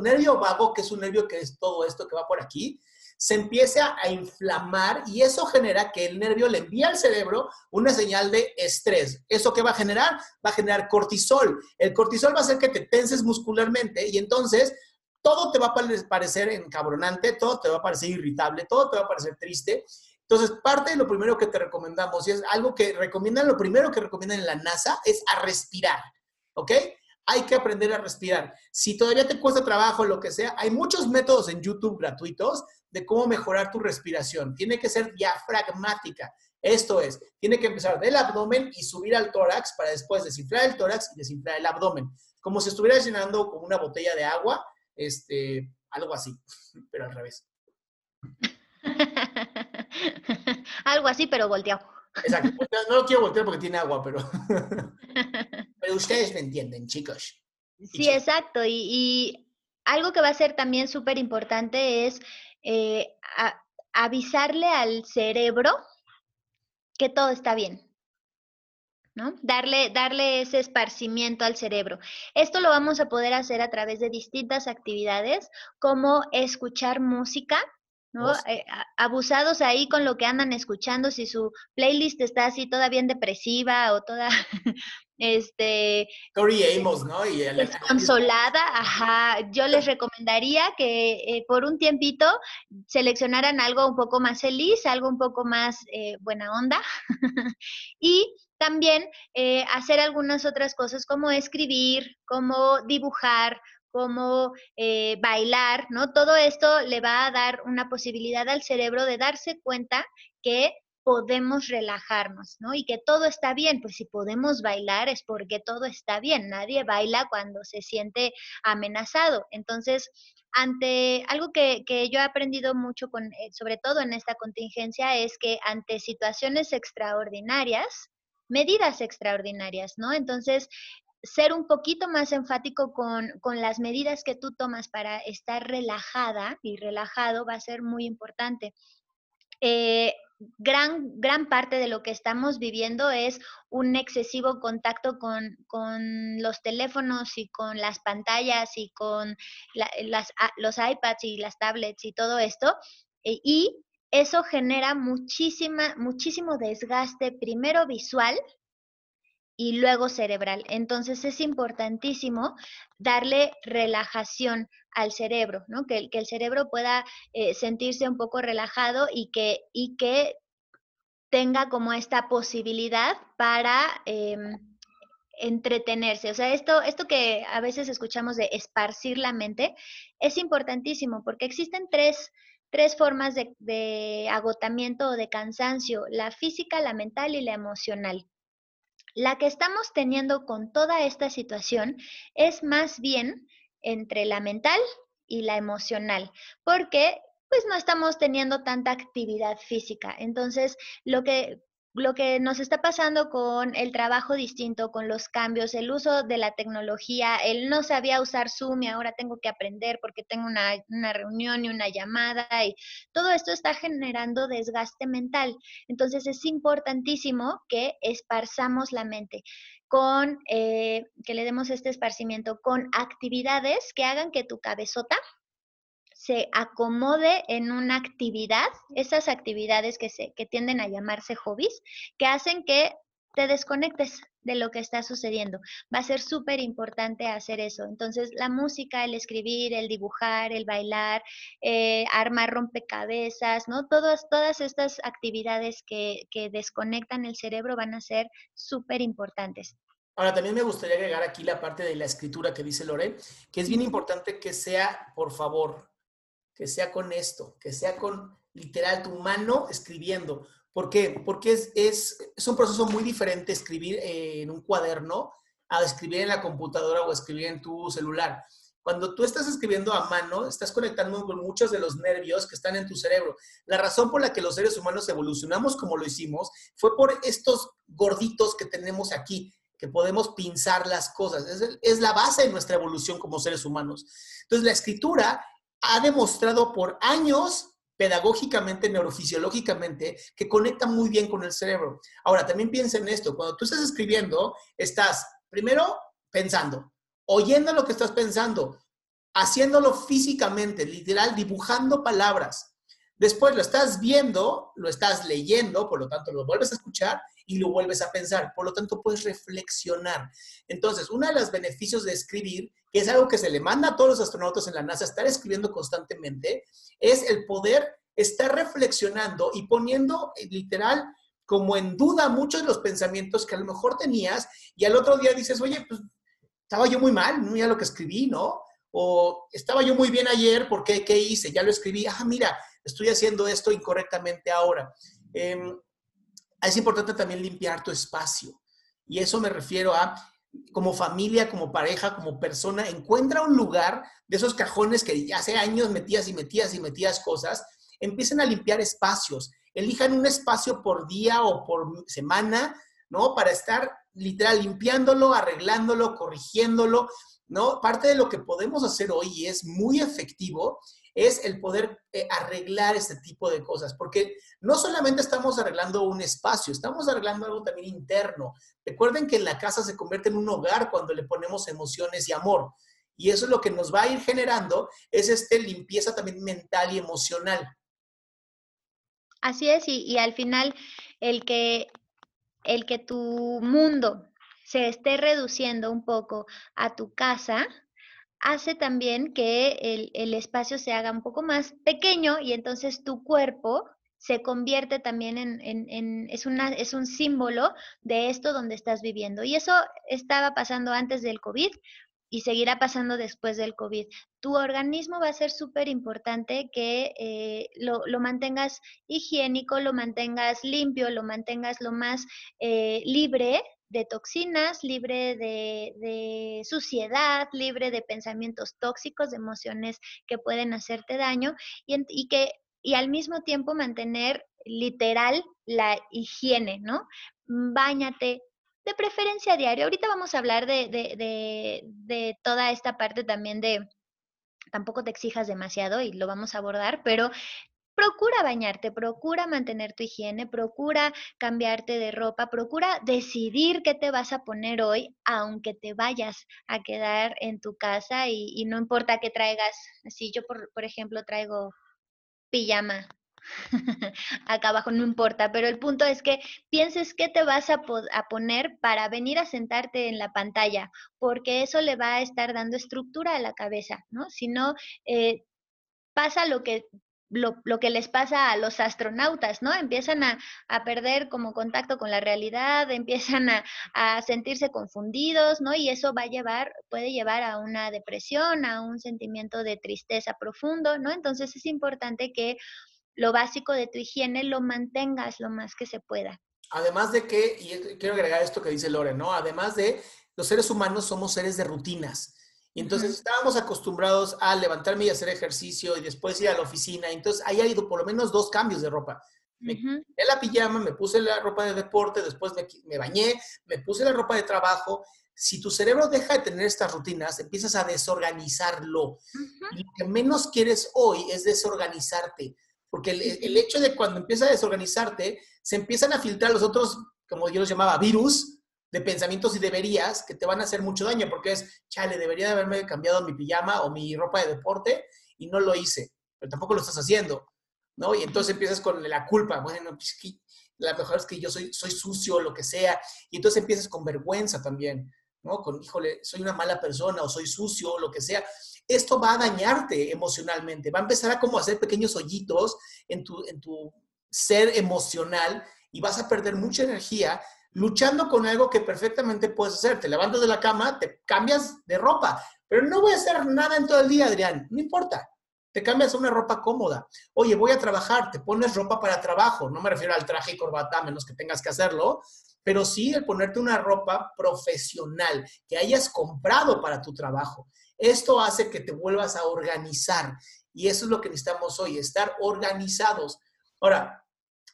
nervio vago, que es un nervio que es todo esto que va por aquí, se empiece a inflamar y eso genera que el nervio le envíe al cerebro una señal de estrés. ¿Eso qué va a generar? Va a generar cortisol. El cortisol va a hacer que te tenses muscularmente y entonces todo te va a parecer encabronante, todo te va a parecer irritable, todo te va a parecer triste. Entonces, parte de lo primero que te recomendamos, y es algo que recomiendan, lo primero que recomiendan en la NASA, es a respirar, ¿ok? Hay que aprender a respirar. Si todavía te cuesta trabajo, lo que sea, hay muchos métodos en YouTube gratuitos de cómo mejorar tu respiración. Tiene que ser diafragmática. Esto es, tiene que empezar del abdomen y subir al tórax para después desinflar el tórax y desinflar el abdomen. Como si estuvieras llenando con una botella de agua, este, algo así, pero al revés. algo así, pero volteado. Exacto. No lo quiero voltear porque tiene agua, pero. pero ustedes me entienden, chicos. Sí, exacto. y algo que va a ser también súper importante es eh, avisarle al cerebro que todo está bien. ¿no? Darle, darle ese esparcimiento al cerebro. Esto lo vamos a poder hacer a través de distintas actividades, como escuchar música, ¿no? Eh, abusados ahí con lo que andan escuchando, si su playlist está así toda bien depresiva o toda este Tori Amos, ¿no? Y consolada, ajá. Yo les recomendaría que eh, por un tiempito seleccionaran algo un poco más feliz, algo un poco más eh, buena onda y también eh, hacer algunas otras cosas como escribir, como dibujar, como bailar, ¿no? Todo esto le va a dar una posibilidad al cerebro de darse cuenta que podemos relajarnos, ¿no? Y que todo está bien, pues si podemos bailar es porque todo está bien, nadie baila cuando se siente amenazado. Entonces, ante algo que, yo he aprendido mucho, con, eh, sobre todo en esta contingencia, es que ante situaciones extraordinarias, medidas extraordinarias, ¿no? Entonces, ser un poquito más enfático con, con, las medidas que tú tomas para estar relajada y relajado va a ser muy importante. Eh, gran, gran parte de lo que estamos viviendo es un excesivo contacto con, los teléfonos y con las pantallas y con las, los iPads y las tablets y todo esto. E, y eso genera muchísima, muchísimo desgaste, primero visual, y luego cerebral. Entonces es importantísimo darle relajación al cerebro, ¿no? Que, que el cerebro pueda eh, sentirse un poco relajado y que, y que tenga como esta posibilidad para em, entretenerse. O sea, esto, esto que a veces escuchamos de esparcir la mente es importantísimo porque existen tres, tres formas de, de agotamiento o de cansancio, la física, la mental y la emocional. La que estamos teniendo con toda esta situación es más bien entre la mental y la emocional, porque pues no estamos teniendo tanta actividad física. Entonces, lo que lo que nos está pasando con el trabajo distinto, con los cambios, el uso de la tecnología, él no sabía usar Zoom y ahora tengo que aprender porque tengo una, una, reunión y una llamada y todo esto está generando desgaste mental. Entonces es importantísimo que esparzamos la mente con, eh, que le demos este esparcimiento con actividades que hagan que tu cabezota se acomode en una actividad, esas actividades que, se, que tienden a llamarse hobbies, que hacen que te desconectes de lo que está sucediendo. Va a ser súper importante hacer eso. Entonces, la música, el escribir, el dibujar, el bailar, eh, armar rompecabezas, ¿no? Todas, todas estas actividades que, que desconectan el cerebro van a ser súper importantes. Ahora, también me gustaría agregar aquí la parte de la escritura que dice Lore, que es bien importante que sea, por favor, que sea con esto, que sea con literal tu mano escribiendo. ¿Por qué? Porque es, es, es un proceso muy diferente escribir en un cuaderno a escribir en la computadora o escribir en tu celular. Cuando tú estás escribiendo a mano, estás conectando con muchos de los nervios que están en tu cerebro. La razón por la que los seres humanos evolucionamos como lo hicimos fue por estos gorditos que tenemos aquí. que podemos pinzar las cosas. Es, es, la base de nuestra evolución como seres humanos. Entonces, la escritura ha demostrado por años pedagógicamente, neurofisiológicamente, que conecta muy bien con el cerebro. Ahora, también piensa en esto, cuando tú estás escribiendo, estás primero pensando, oyendo lo que estás pensando, haciéndolo físicamente, literal, dibujando palabras. Después lo estás viendo, lo estás leyendo, por lo tanto lo vuelves a escuchar y lo vuelves a pensar. Por lo tanto, puedes reflexionar. Entonces, uno de los beneficios de escribir, que es algo que se le manda a todos los astronautas en la NASA, estar escribiendo constantemente, es el poder estar reflexionando y poniendo eh, literal como en duda muchos de los pensamientos que a lo mejor tenías y al otro día dices, oye, pues estaba yo muy mal, mira lo que escribí, ¿no? O estaba yo muy bien ayer, ¿por qué? ¿Qué hice? Ya lo escribí, ah, mira, estoy haciendo esto incorrectamente ahora. Em, es importante también limpiar tu espacio. Y eso me refiero a, como familia, como pareja, como persona, encuentra un lugar de esos cajones que ya hace años metías y metías y metías cosas, empiecen a limpiar espacios. Elijan un espacio por día o por semana, ¿no? Para estar literal limpiándolo, arreglándolo, corrigiéndolo, ¿no? Parte de lo que podemos hacer hoy y es muy efectivo es el poder eh, arreglar este tipo de cosas, porque no solamente estamos arreglando un espacio, estamos arreglando algo también interno. Recuerden que la casa se convierte en un hogar cuando le ponemos emociones y amor. Y eso es lo que nos va a ir generando, es este limpieza también mental y emocional. Así es, y, y al final el que, el que tu mundo se esté reduciendo un poco a tu casa, hace también que el, espacio se haga un poco más pequeño y entonces tu cuerpo se convierte también en, es, una, es un símbolo de esto donde estás viviendo. Y eso estaba pasando antes del COVID y seguirá pasando después del COVID. Tu organismo va a ser súper importante que eh, lo, mantengas higiénico, lo mantengas limpio, lo mantengas lo más eh, libre de toxinas, libre de, suciedad, libre de pensamientos tóxicos, de emociones que pueden hacerte daño y, que y al mismo tiempo mantener literal la higiene, ¿no? Báñate, de preferencia diario. Ahorita vamos a hablar de, de, de, toda esta parte también de, tampoco te exijas demasiado y lo vamos a abordar, pero procura bañarte, procura mantener tu higiene, procura cambiarte de ropa, procura decidir qué te vas a poner hoy, aunque te vayas a quedar en tu casa y, no importa que traigas, si yo por, por ejemplo traigo pijama acá abajo, no importa, pero el punto es que pienses qué te vas a, poner para venir a sentarte en la pantalla, porque eso le va a estar dando estructura a la cabeza, ¿no? Si no, eh, pasa lo que lo, lo, que les pasa a los astronautas, ¿no? Empiezan a, a perder como contacto con la realidad, empiezan a, a, sentirse confundidos, ¿no? Y eso va a llevar, puede llevar a una depresión, a un sentimiento de tristeza profundo, ¿no? Entonces es importante que lo básico de tu higiene lo mantengas lo más que se pueda. Además de que, y quiero agregar esto que dice Lore, ¿no? Además de, los seres humanos somos seres de rutinas. Y entonces estábamos acostumbrados a levantarme y hacer ejercicio y después ir a la oficina. Entonces ahí ha ido por lo menos dos cambios de ropa. Me quité la pijama, me puse la ropa de deporte, después me, bañé, me puse la ropa de trabajo. Si tu cerebro deja de tener estas rutinas, empiezas a desorganizarlo. Y lo que menos quieres hoy es desorganizarte. Porque el, el, hecho de cuando empieza a desorganizarte, se empiezan a filtrar los otros, como yo los llamaba, virus, de pensamientos y deberías que te van a hacer mucho daño, porque es, chale, debería de haberme cambiado mi pijama o mi ropa de deporte y no lo hice, pero tampoco lo estás haciendo, ¿no? Y entonces empiezas con la culpa, bueno, pues que la mejor es que yo soy, soy sucio, lo que sea, y entonces empiezas con vergüenza también, ¿no? Con, híjole, soy una mala persona o soy sucio, lo que sea. Esto va a dañarte emocionalmente, va a empezar a como hacer pequeños hoyitos en tu, en tu ser emocional y vas a perder mucha energía luchando con algo que perfectamente puedes hacer. Te levantas de la cama, te cambias de ropa, pero no voy a hacer nada en todo el día, Adrián. No importa. Te cambias una ropa cómoda. Oye, voy a trabajar, te pones ropa para trabajo. No me refiero al traje y corbata, menos que tengas que hacerlo, pero sí el ponerte una ropa profesional que hayas comprado para tu trabajo. Esto hace que te vuelvas a organizar y eso es lo que necesitamos hoy, estar organizados. Ahora,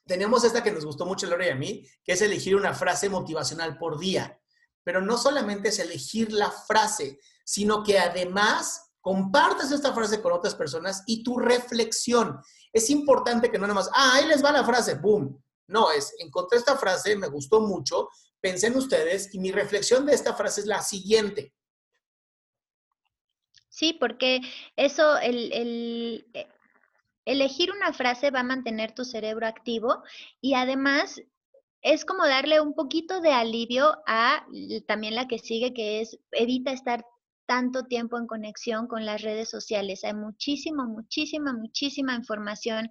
tenemos esta que nos gustó mucho Lore y a mí, que es elegir una frase motivacional por día. pero no solamente es elegir la frase, sino que además compartas esta frase con otras personas y tu reflexión. Es importante que no nada más, ah, ahí les va la frase, boom. No, es, encontré esta frase, me gustó mucho, pensé en ustedes y mi reflexión de esta frase es la siguiente. Sí, porque eso, el, eh, elegir una frase va a mantener tu cerebro activo y además es como darle un poquito de alivio a también la que sigue, que es evita estar tanto tiempo en conexión con las redes sociales. Hay muchísima, muchísima, muchísima información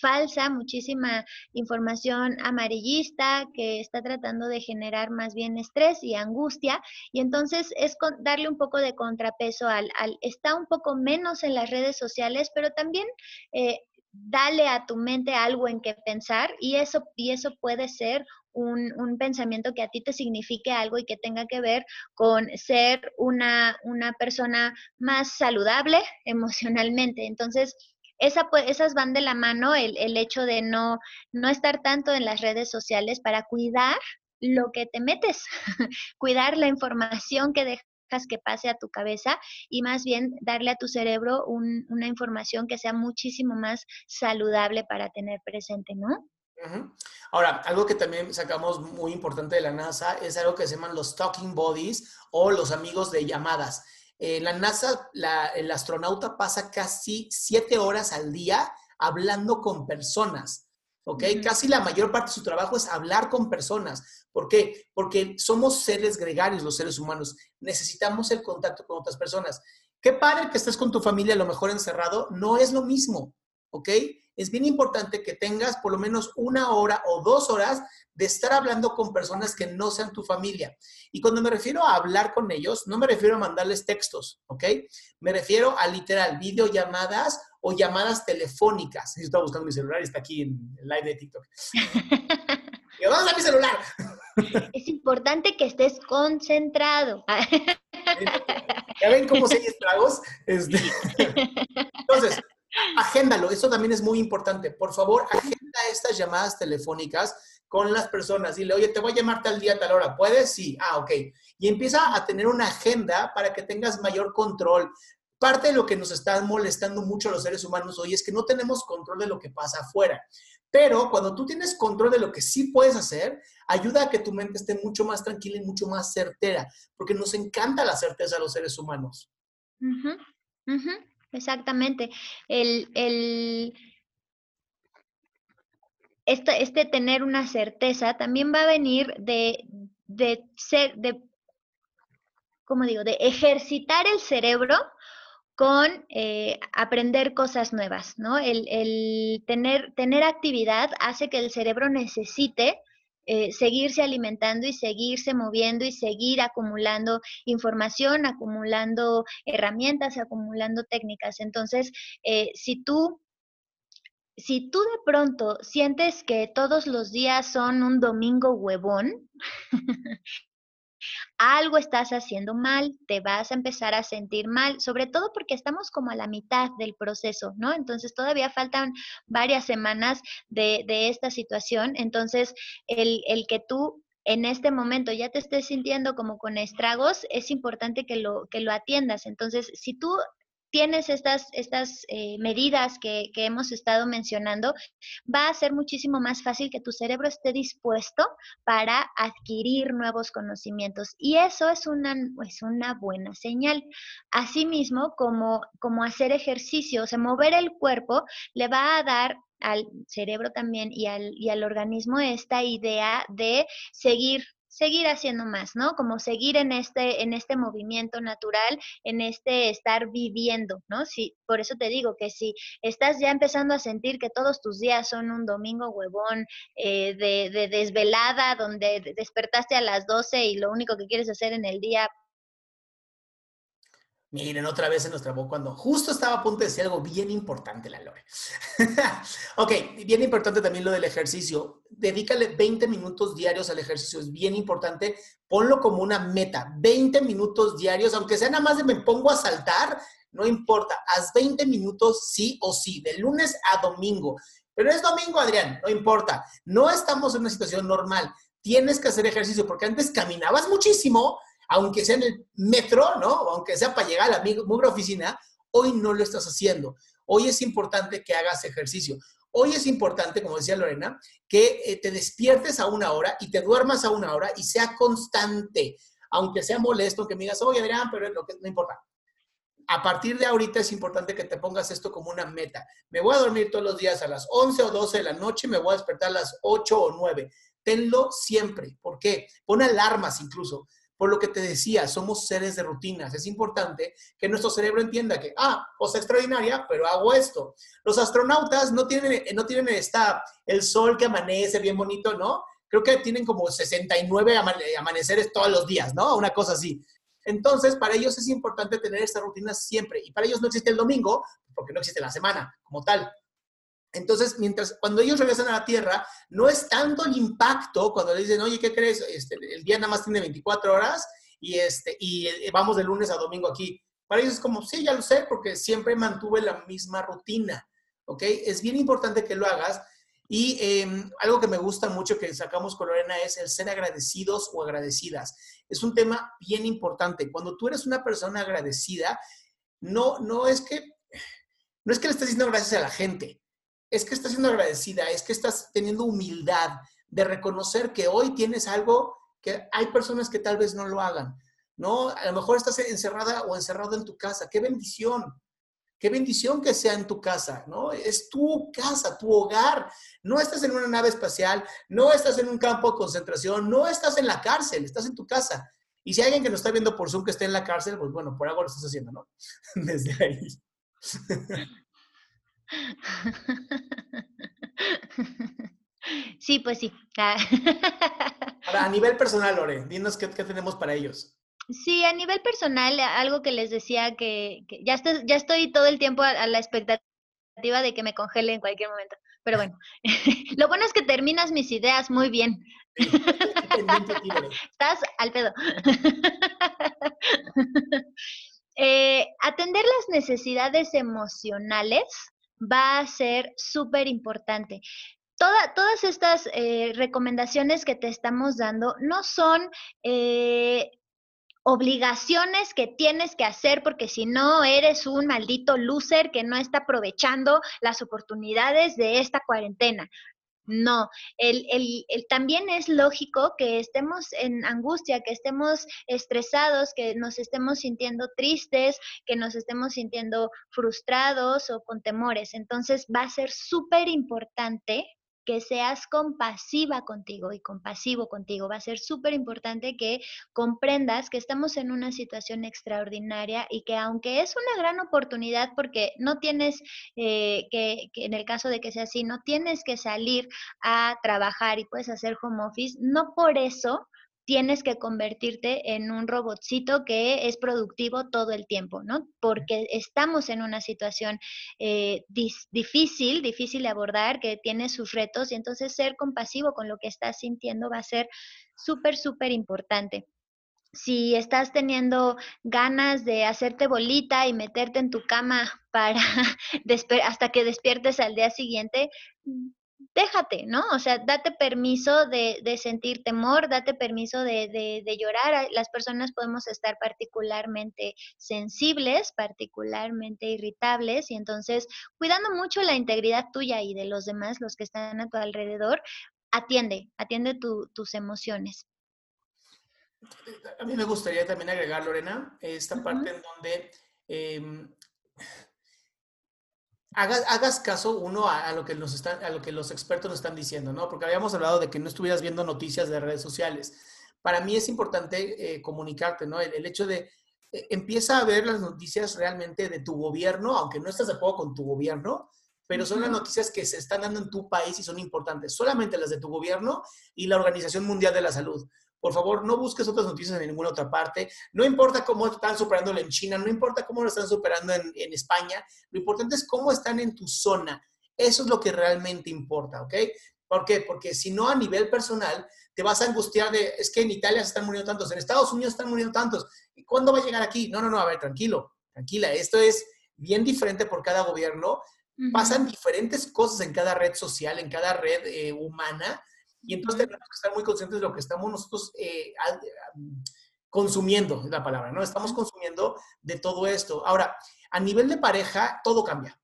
falsa, muchísima información amarillista que está tratando de generar más bien estrés y angustia. Y entonces es darle un poco de contrapeso al, al está un poco menos en las redes sociales, pero también eh, dale a tu mente algo en que pensar y eso, y eso puede ser un, un, pensamiento que a ti te signifique algo y que tenga que ver con ser una, una persona más saludable emocionalmente. Entonces, esa, esas van de la mano, el, el hecho de no, no estar tanto en las redes sociales para cuidar lo que te metes, cuidar la información que dejas que pase a tu cabeza y más bien darle a tu cerebro una información que sea muchísimo más saludable para tener presente, ¿no? Ahora, algo que también sacamos muy importante de la NASA es algo que se llaman los talking bodies o los amigos de llamadas. En la NASA, el astronauta pasa casi siete horas al día hablando con personas. ¿ok? Casi la mayor parte de su trabajo es hablar con personas. ¿Por qué? Porque somos seres gregarios los seres humanos. Necesitamos el contacto con otras personas. Qué padre que estés con tu familia a lo mejor encerrado, no es lo mismo, ¿ok? Es bien importante que tengas por lo menos una hora o dos horas de estar hablando con personas que no sean tu familia. Y cuando me refiero a hablar con ellos, no me refiero a mandarles textos, ¿ok? Me refiero a literal videollamadas o llamadas telefónicas. Yo estaba buscando mi celular y está aquí en el live de TikTok. y vamos a mi celular. Es importante que estés concentrado. ¿Ya ven cómo se estragos? Este, entonces, agéndalo. Eso también es muy importante. Por favor, agenda estas llamadas telefónicas con las personas. Dile, oye, te voy a llamar tal día, tal hora. ¿Puedes? Sí. Ah, ok. Y empieza a tener una agenda para que tengas mayor control. Parte de lo que nos está molestando mucho a los seres humanos hoy es que no tenemos control de lo que pasa afuera. Pero cuando tú tienes control de lo que sí puedes hacer, ayuda a que tu mente esté mucho más tranquila y mucho más certera, porque nos encanta la certeza a los seres humanos. Exactamente. El, el, este, tener una certeza también va a venir de, de ser, de, ¿cómo digo?, de ejercitar el cerebro con eh, aprender cosas nuevas, ¿no? El, tener, tener actividad hace que el cerebro necesite eh, seguirse alimentando y seguirse moviendo y seguir acumulando información, acumulando herramientas, acumulando técnicas. Entonces, eh, si tú si tú de pronto sientes que todos los días son un domingo huevón, algo estás haciendo mal, te vas a empezar a sentir mal, sobre todo porque estamos como a la mitad del proceso, ¿no? Entonces todavía faltan varias semanas de, esta situación, entonces el, el que tú en este momento ya te estés sintiendo como con estragos, es importante que lo, que lo atiendas. Entonces, si tú tienes estas, estas eh, medidas que, hemos estado mencionando, va a ser muchísimo más fácil que tu cerebro esté dispuesto para adquirir nuevos conocimientos. Y eso es una, una buena señal. Asimismo, como, como hacer ejercicio, o sea, mover el cuerpo le va a dar al cerebro también y al, y al organismo esta idea de seguir seguir haciendo más, ¿no? Como seguir en este, en este movimiento natural, en este estar viviendo, ¿no? Sí, por eso te digo que si estás ya empezando a sentir que todos tus días son un domingo huevón eh, de, de desvelada, donde despertaste a las 12 y lo único que quieres hacer en el día Miren, otra vez se nos trabó cuando justo estaba a punto de decir algo bien importante, la Lore. ok, bien importante también lo del ejercicio. Dedícale 20 minutos diarios al ejercicio, es bien importante. Ponlo como una meta, 20 minutos diarios, aunque sea nada más de me pongo a saltar, no importa, haz 20 minutos sí o sí, de lunes a domingo. Pero es domingo, Adrián, no importa. No estamos en una situación normal. tienes que hacer ejercicio, porque antes caminabas muchísimo, aunque sea en el metro, ¿no? aunque sea para llegar a la mugre oficina, hoy no lo estás haciendo. Hoy es importante que hagas ejercicio. Hoy es importante, como decía Lorena, que eh, te despiertes a una hora y te duermas a una hora y sea constante, aunque sea molesto, que me digas, oye Adrián, pero lo que, no importa. A partir de ahorita es importante que te pongas esto como una meta. Me voy a dormir todos los días a las 11 o 12 de la noche, me voy a despertar a las 8 o 9. Tenlo siempre. ¿Por qué? Pon alarmas incluso. Por lo que te decía, somos seres de rutinas. Es importante que nuestro cerebro entienda que, ah, cosa extraordinaria, pero hago esto. Los astronautas no tienen, no tienen esta, el sol que amanece bien bonito, ¿no? Creo que tienen como 69 amaneceres todos los días, ¿no? Una cosa así. Entonces, para ellos es importante tener esta rutina siempre. Y para ellos no existe el domingo, porque no existe la semana como tal. Entonces, mientras, cuando ellos regresan a la Tierra, no es tanto el impacto cuando le dicen, oye, ¿qué crees? Este, el día nada más tiene 24 horas y, este, y eh, vamos de lunes a domingo aquí. Para ellos es como, sí, ya lo sé, porque siempre mantuve la misma rutina, ¿ok? Es bien importante que lo hagas. Y em, algo que me gusta mucho que sacamos con Lorena es el ser agradecidos o agradecidas. Es un tema bien importante. Cuando tú eres una persona agradecida, no, no es que no es que le estés diciendo gracias a la gente, es que estás siendo agradecida, es que estás teniendo humildad de reconocer que hoy tienes algo que hay personas que tal vez no lo hagan, ¿no? A lo mejor estás encerrada o encerrado en tu casa. ¡Qué bendición! Qué bendición que sea en tu casa, ¿no? Es tu casa, tu hogar. No estás en una nave espacial, no estás en un campo de concentración, no estás en la cárcel, estás en tu casa. Y si hay alguien que nos está viendo por Zoom que esté en la cárcel, pues bueno, por algo lo estás haciendo, ¿no? Desde ahí. Sí, pues sí. a nivel personal, Lore, dinos qué, tenemos para ellos. Sí, a nivel personal, algo que les decía que, ya, estoy, ya estoy todo el tiempo a, la expectativa de que me congele en cualquier momento. Pero bueno, lo bueno es que terminas mis ideas muy bien. Estás al pedo. Eh, atender las necesidades emocionales va a ser súper importante. todas estas eh, recomendaciones que te estamos dando no son eh, obligaciones que tienes que hacer porque si no eres un maldito loser que no está aprovechando las oportunidades de esta cuarentena. No, el, también es lógico que estemos en angustia, que estemos estresados, que nos estemos sintiendo tristes, que nos estemos sintiendo frustrados o con temores. Entonces va a ser súper importante que seas compasiva contigo y compasivo contigo. Va a ser súper importante que comprendas que estamos en una situación extraordinaria y que aunque es una gran oportunidad porque no tienes eh, que, que, en el caso de que sea así, no tienes que salir a trabajar y puedes hacer home office, no por eso tienes que convertirte en un robotcito que es productivo todo el tiempo, ¿no? Porque estamos en una situación eh, difícil, difícil de abordar, que tiene sus retos y entonces ser compasivo con lo que estás sintiendo va a ser súper, súper importante si estás teniendo ganas de hacerte bolita y meterte en tu cama para hasta que despiertes al día siguiente, déjate, ¿no? O sea, date permiso de, sentir temor, date permiso de, de, llorar. Las personas podemos estar particularmente sensibles, particularmente irritables, y entonces, cuidando mucho la integridad tuya y de los demás, los que están a tu alrededor, atiende, atiende tus emociones. A mí me gustaría también agregar, Lorena, esta parte en donde em, hagas, caso uno a, lo que nos están, a lo que los expertos nos están diciendo, ¿no? Porque habíamos hablado de que no estuvieras viendo noticias de redes sociales. Para mí es importante eh, comunicarte, ¿no? El, hecho de eh, empieza a ver las noticias realmente de tu gobierno, aunque no estás de acuerdo con tu gobierno, pero son las noticias que se están dando en tu país y son importantes, solamente las de tu gobierno y la Organización Mundial de la Salud. Por favor, no busques otras noticias en ninguna otra parte. No importa cómo están superándolo en China, no importa cómo lo están superando en, España. Lo importante es cómo están en tu zona. Eso es lo que realmente importa, ¿ok? ¿Por qué? Porque si no a nivel personal, te vas a angustiar de, es que en Italia se están muriendo tantos, en Estados Unidos están muriendo tantos. ¿Y cuándo va a llegar aquí? No, no, no, a ver, tranquilo, tranquila. Esto es bien diferente por cada gobierno. Pasan diferentes cosas en cada red social, en cada red eh, humana Y entonces tenemos que estar muy conscientes de lo que estamos nosotros eh, consumiendo, es la palabra, ¿no? Estamos consumiendo de todo esto. Ahora, a nivel de pareja, todo cambia.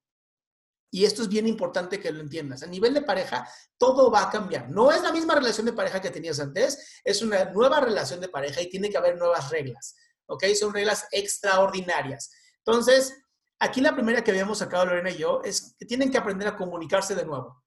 Y esto es bien importante que lo entiendas. A nivel de pareja, todo va a cambiar. No es la misma relación de pareja que tenías antes, es una nueva relación de pareja y tiene que haber nuevas reglas. ¿Ok? Son reglas extraordinarias. Entonces, aquí la primera que habíamos sacado Lorena y yo es que tienen que aprender a comunicarse de nuevo.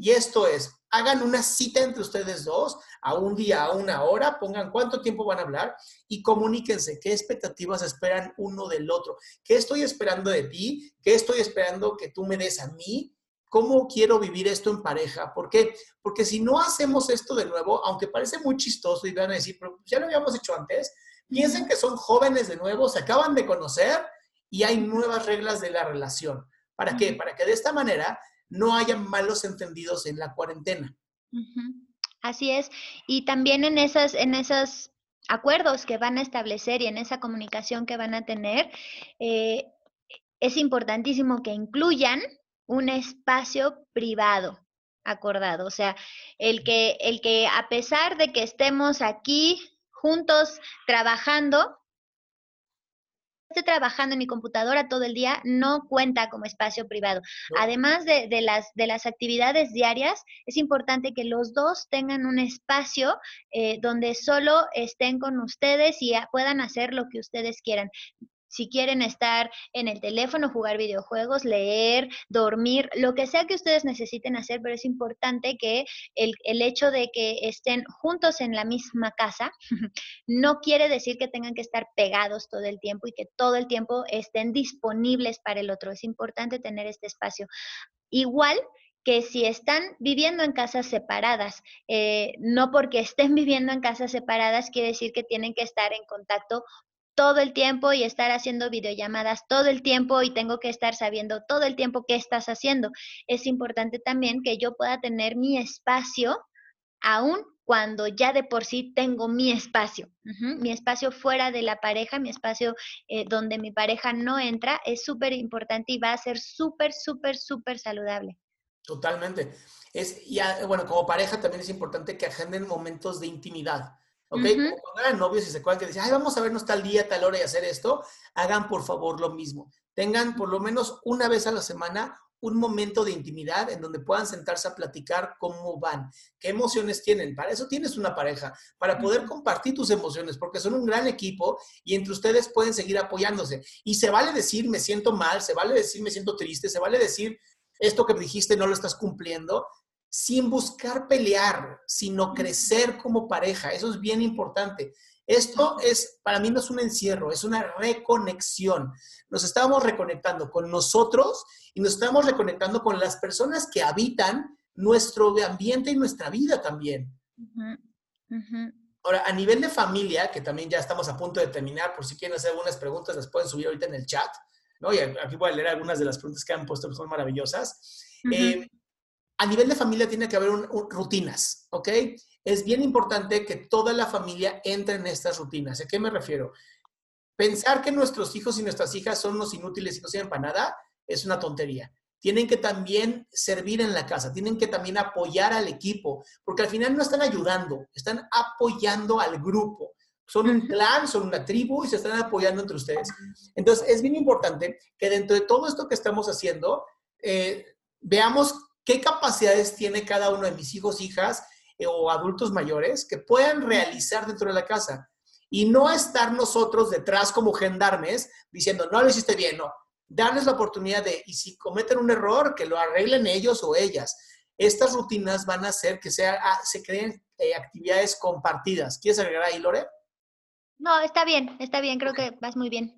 Y esto es, hagan una cita entre ustedes dos, a un día, a una hora, pongan cuánto tiempo van a hablar y comuníquense qué expectativas esperan uno del otro. ¿Qué estoy esperando de ti? ¿Qué estoy esperando que tú me des a mí? ¿Cómo quiero vivir esto en pareja? ¿Por qué? Porque si no hacemos esto de nuevo, aunque parece muy chistoso y van a decir, pero ya lo habíamos hecho antes, piensen que son jóvenes de nuevo, se acaban de conocer y hay nuevas reglas de la relación. ¿Para qué? Para que de esta manera no haya malos entendidos en la cuarentena. Así es. Y también en esas, en esos acuerdos que van a establecer y en esa comunicación que van a tener, eh, es importantísimo que incluyan un espacio privado acordado. O sea, el que, el que a pesar de que estemos aquí juntos trabajando, esté trabajando en mi computadora todo el día no cuenta como espacio privado. Además de, las, de las actividades diarias, es importante que los dos tengan un espacio eh, donde solo estén con ustedes y puedan hacer lo que ustedes quieran si quieren estar en el teléfono, jugar videojuegos, leer, dormir, lo que sea que ustedes necesiten hacer, pero es importante que el, el, hecho de que estén juntos en la misma casa no quiere decir que tengan que estar pegados todo el tiempo y que todo el tiempo estén disponibles para el otro. Es importante tener este espacio. Igual que si están viviendo en casas separadas, eh, no porque estén viviendo en casas separadas quiere decir que tienen que estar en contacto todo el tiempo y estar haciendo videollamadas todo el tiempo y tengo que estar sabiendo todo el tiempo qué estás haciendo. Es importante también que yo pueda tener mi espacio aún cuando ya de por sí tengo mi espacio, mi espacio fuera de la pareja, mi espacio eh, donde mi pareja no entra, es súper importante y va a ser súper, súper, súper saludable. Totalmente. Es, ya, bueno, como pareja también es importante que agenden momentos de intimidad. ¿Ok? cuando eran novios y se acuerdan que decían, ay, vamos a vernos tal día, tal hora y hacer esto, hagan por favor lo mismo. Tengan por lo menos una vez a la semana un momento de intimidad en donde puedan sentarse a platicar cómo van, qué emociones tienen. Para eso tienes una pareja, para poder compartir tus emociones, porque son un gran equipo y entre ustedes pueden seguir apoyándose. Y se vale decir, me siento mal, se vale decir, me siento triste, se vale decir, esto que dijiste no lo estás cumpliendo, sin buscar pelear, sino crecer como pareja. Eso es bien importante. Esto es, para mí no es un encierro, es una reconexión. Nos estamos reconectando con nosotros y nos estamos reconectando con las personas que habitan nuestro ambiente y nuestra vida también. Ahora, a nivel de familia, que también ya estamos a punto de terminar, por si quieren hacer algunas preguntas, las pueden subir ahorita en el chat, ¿no? Y aquí voy a leer algunas de las preguntas que han puesto, que son maravillosas a nivel de familia tiene que haber rutinas, ¿ok? Es bien importante que toda la familia entre en estas rutinas. ¿A qué me refiero? Pensar que nuestros hijos y nuestras hijas son unos inútiles y no sirven para nada es una tontería. Tienen que también servir en la casa, tienen que también apoyar al equipo, porque al final no están ayudando, están apoyando al grupo. Son un clan, son una tribu y se están apoyando entre ustedes. Entonces, es bien importante que dentro de todo esto que estamos haciendo, eh, veamos qué capacidades tiene cada uno de mis hijos, hijas eh, o adultos mayores que puedan realizar dentro de la casa. Y no estar nosotros detrás como gendarmes diciendo, no lo hiciste bien, no. Darles la oportunidad de, y si cometen un error, que lo arreglen ellos o ellas. Estas rutinas van a hacer que sea, ah, se creen eh, actividades compartidas. ¿Quieres agregar ahí, Lore? No, está bien, está bien, creo que vas muy bien.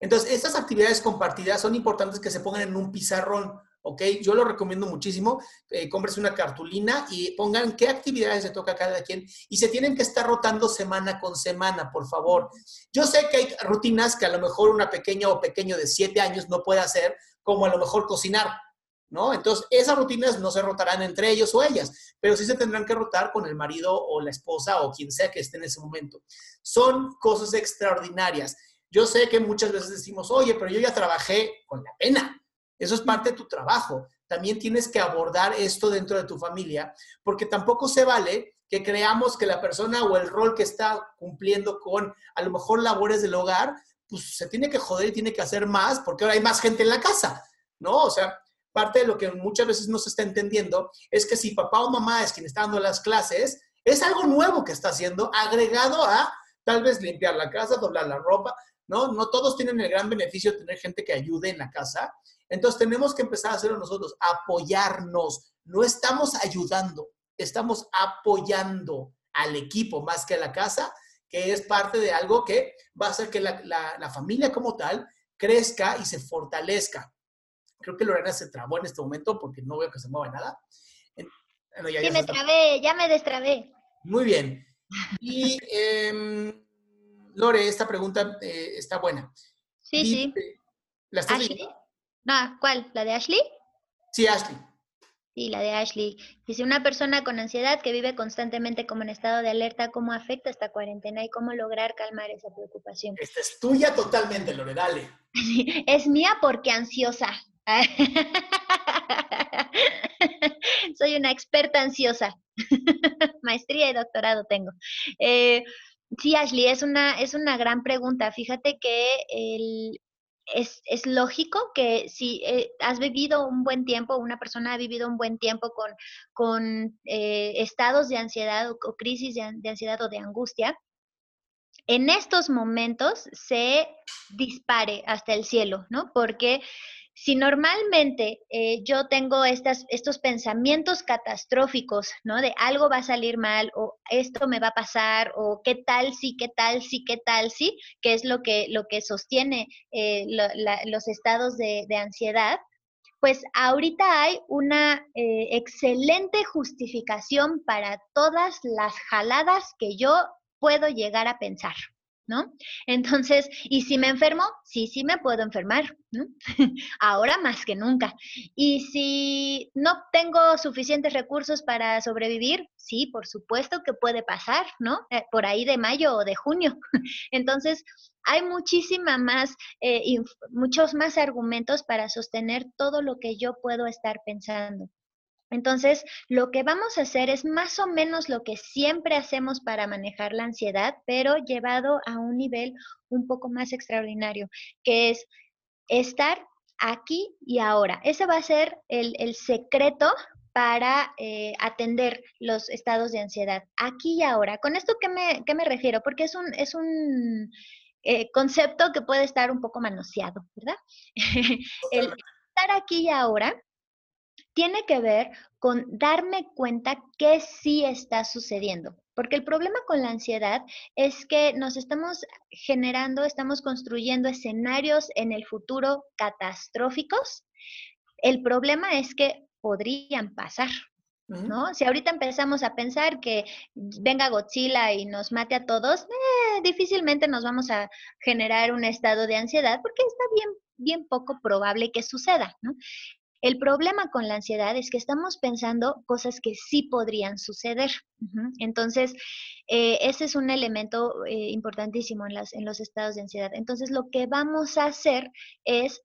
Entonces, estas actividades compartidas son importantes que se pongan en un pizarrón ¿ok? Yo lo recomiendo muchísimo. Eh, una cartulina y pongan qué actividades se toca cada quien y se tienen que estar rotando semana con semana, por favor. Yo sé que hay rutinas que a lo mejor una pequeña o pequeño de siete años no puede hacer, como a lo mejor cocinar, ¿no? Entonces, esas rutinas no se rotarán entre ellos o ellas, pero sí se tendrán que rotar con el marido o la esposa o quien sea que esté en ese momento. Son cosas extraordinarias. Yo sé que muchas veces decimos, oye, pero yo ya trabajé con la pena, eso es parte de tu trabajo. también tienes que abordar esto dentro de tu familia, porque tampoco se vale que creamos que la persona o el rol que está cumpliendo con a lo mejor labores del hogar, pues se tiene que joder y tiene que hacer más porque ahora hay más gente en la casa, ¿no? O sea, parte de lo que muchas veces no se está entendiendo es que si papá o mamá es quien está dando las clases, es algo nuevo que está haciendo, agregado a tal vez limpiar la casa, doblar la ropa, ¿no? No todos tienen el gran beneficio de tener gente que ayude en la casa. Entonces tenemos que empezar a hacerlo nosotros, apoyarnos. No estamos ayudando, estamos apoyando al equipo más que a la casa, que es parte de algo que va a hacer que la, familia como tal crezca y se fortalezca. Creo que Lorena se trabó en este momento porque no veo que se mueva nada. ya, me trabé, ya me destrabé. Muy bien. Y em, Lore, esta pregunta eh, está buena. Sí, sí. ¿La estás Ashley? No, ¿cuál? ¿La de Ashley? Sí, Ashley. Sí, la de Ashley. Dice, una persona con ansiedad que vive constantemente como en estado de alerta, ¿cómo afecta esta cuarentena y cómo lograr calmar esa preocupación? Esta es tuya totalmente, Lore, dale. es mía porque ansiosa. Soy una experta ansiosa. Maestría y doctorado tengo. Eh, sí, Ashley, es una, es una gran pregunta. Fíjate que el, es, es, lógico que si eh, has vivido un buen tiempo, una persona ha vivido un buen tiempo con, con eh, estados de ansiedad o, crisis de, de, ansiedad o de angustia, en estos momentos se dispare hasta el cielo, ¿no? Porque si normalmente eh, yo tengo estos pensamientos catastróficos, ¿no? De algo va a salir mal o esto me va a pasar o qué tal sí, qué tal sí, qué tal sí, que es lo que, lo que sostiene eh, los estados de, ansiedad, pues ahorita hay una eh, excelente justificación para todas las jaladas que yo puedo llegar a pensar. ¿No? Entonces, ¿y si me enfermo? Sí, sí me puedo enfermar, ¿no? Ahora más que nunca. ¿Y si no tengo suficientes recursos para sobrevivir? Sí, por supuesto que puede pasar, ¿no? Eh, por ahí de mayo o de junio. Entonces, hay muchísima más, eh, muchos más argumentos para sostener todo lo que yo puedo estar pensando. Entonces, lo que vamos a hacer es más o menos lo que siempre hacemos para manejar la ansiedad, pero llevado a un nivel un poco más extraordinario, que es estar aquí y ahora. Ese va a ser el, secreto para eh, atender los estados de ansiedad, aquí y ahora. ¿Con esto qué me, qué me refiero? Porque es un, es un eh, concepto que puede estar un poco manoseado, ¿verdad? el estar aquí y ahora tiene que ver con darme cuenta que sí está sucediendo. Porque el problema con la ansiedad es que nos estamos generando, estamos construyendo escenarios en el futuro catastróficos. El problema es que podrían pasar, ¿no? Si ahorita empezamos a pensar que venga Godzilla y nos mate a todos, eh, difícilmente nos vamos a generar un estado de ansiedad porque está bien, bien poco probable que suceda, ¿no? El problema con la ansiedad es que estamos pensando cosas que sí podrían suceder. Entonces, eh, ese es un elemento eh, importantísimo en, en los estados de ansiedad. Entonces, lo que vamos a hacer es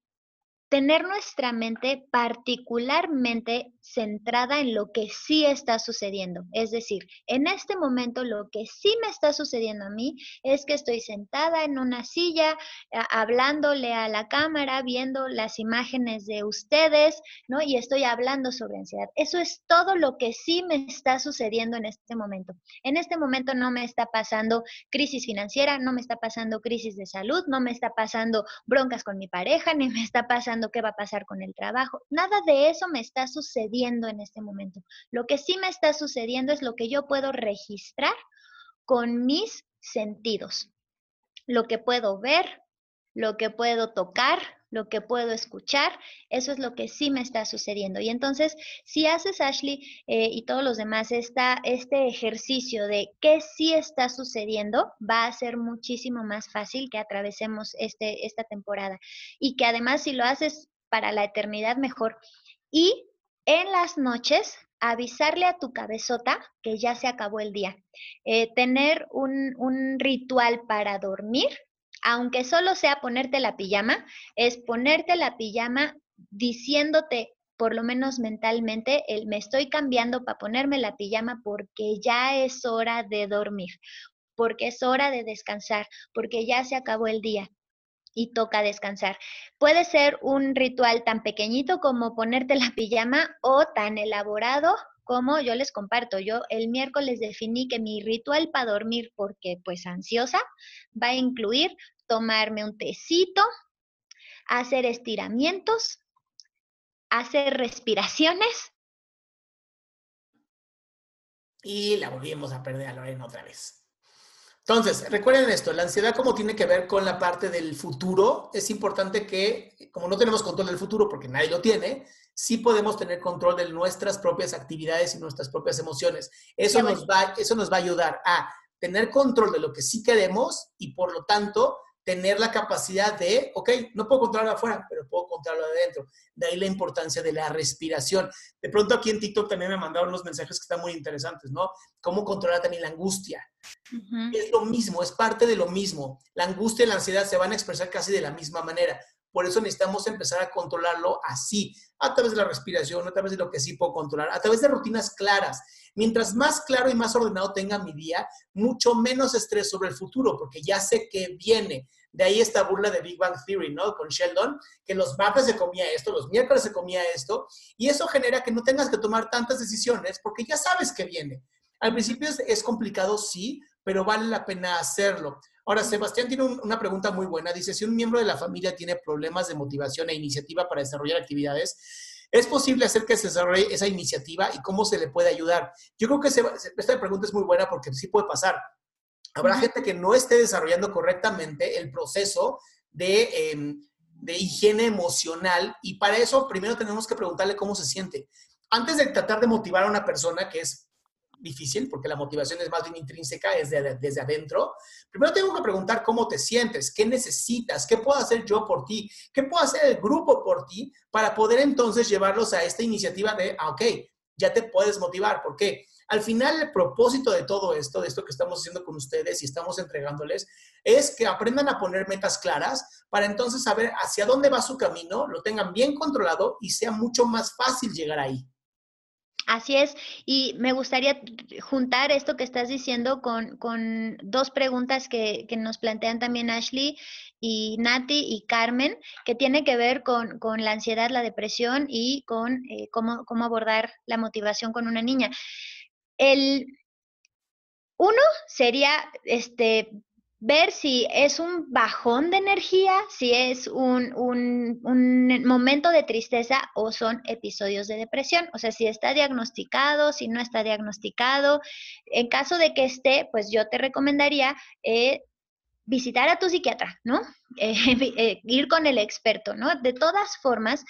tener nuestra mente particularmente centrada en lo que sí está sucediendo. Es decir, en este momento lo que sí me está sucediendo a mí es que estoy sentada en una silla, hablándole a la cámara, viendo las imágenes de ustedes, ¿no? Y estoy hablando sobre ansiedad. Eso es todo lo que sí me está sucediendo en este momento. En este momento no me está pasando crisis financiera, no me está pasando crisis de salud, no me está pasando broncas con mi pareja, ni me está pasando qué va a pasar con el trabajo. Nada de eso me está sucediendo en este momento. Lo que sí me está sucediendo es lo que yo puedo registrar con mis sentidos. Lo que puedo ver, lo que puedo tocar, lo que puedo escuchar, eso es lo que sí me está sucediendo. Y entonces, si haces, Ashley, eh, y todos los demás, esta, este ejercicio de qué sí está sucediendo, va a ser muchísimo más fácil que atravesemos este, esta temporada. Y que además, si lo haces para la eternidad, mejor. Y en las noches, avisarle a tu cabezota que ya se acabó el día. Eh, tener un, un ritual para dormir aunque solo sea ponerte la pijama, es ponerte la pijama diciéndote por lo menos mentalmente, el me estoy cambiando para ponerme la pijama porque ya es hora de dormir, porque es hora de descansar, porque ya se acabó el día y toca descansar. Puede ser un ritual tan pequeñito como ponerte la pijama o tan elaborado como yo les comparto. Yo el miércoles definí que mi ritual para dormir, porque pues ansiosa, va a incluir tomarme un tecito, hacer estiramientos, hacer respiraciones. Y la volvimos a perder a Lorena otra vez. Entonces, recuerden esto, la ansiedad como tiene que ver con la parte del futuro, es importante que, como no tenemos control del futuro porque nadie lo tiene, sí podemos tener control de nuestras propias actividades y nuestras propias emociones. Eso, nos va, eso nos va a ayudar a tener control de lo que sí queremos y por lo tanto tener la capacidad de, ok, no puedo controlarlo afuera, pero puedo controlarlo adentro. De ahí la importancia de la respiración. De pronto aquí en TikTok también me mandaron unos mensajes que están muy interesantes, ¿no? Cómo controlar también la angustia. Es lo mismo, es parte de lo mismo. La angustia y la ansiedad se van a expresar casi de la misma manera. Por eso necesitamos empezar a controlarlo así, a través de la respiración, a través de lo que sí puedo controlar, a través de rutinas claras. Mientras más claro y más ordenado tenga mi día, mucho menos estrés sobre el futuro, porque ya sé que viene. De ahí esta burla de Big Bang Theory, ¿no? Con Sheldon, que los martes se comía esto, los miércoles se comía esto, y eso genera que no tengas que tomar tantas decisiones porque ya sabes que viene. Al principio es, complicado, sí, pero vale la pena hacerlo. Ahora, Sebastián tiene una pregunta muy buena. Dice, si un miembro de la familia tiene problemas de motivación e iniciativa para desarrollar actividades, ¿es posible hacer que se desarrolle esa iniciativa y cómo se le puede ayudar? Yo creo que esta pregunta es muy buena porque sí puede pasar. Habrá gente que no esté desarrollando correctamente el proceso de, em, de higiene emocional y para eso primero tenemos que preguntarle cómo se siente. Antes de tratar de motivar a una persona, que es difícil porque la motivación es más bien intrínseca, es desde adentro. Primero tengo que preguntar cómo te sientes, qué necesitas, qué puedo hacer yo por ti, qué puedo hacer el grupo por ti para poder entonces llevarlos a esta iniciativa de, ah, ok, ya te puedes motivar. ¿Por qué? Al final, el propósito de todo esto, de esto que estamos haciendo con ustedes y estamos entregándoles, es que aprendan a poner metas claras para entonces saber hacia dónde va su camino, lo tengan bien controlado y sea mucho más fácil llegar ahí. Así es, y me gustaría juntar esto que estás diciendo con, dos preguntas que, nos plantean también Ashley y Nati y Carmen, que tiene que ver con, la ansiedad, la depresión y con eh, cómo, cómo abordar la motivación con una niña. El uno sería este ver si es un bajón de energía, si es un, momento de tristeza o son episodios de depresión. O sea, si está diagnosticado, si no está diagnosticado. En caso de que esté, pues yo te recomendaría eh, visitar a tu psiquiatra, ¿no? Eh, eh, ir con el experto, ¿no? De todas formas,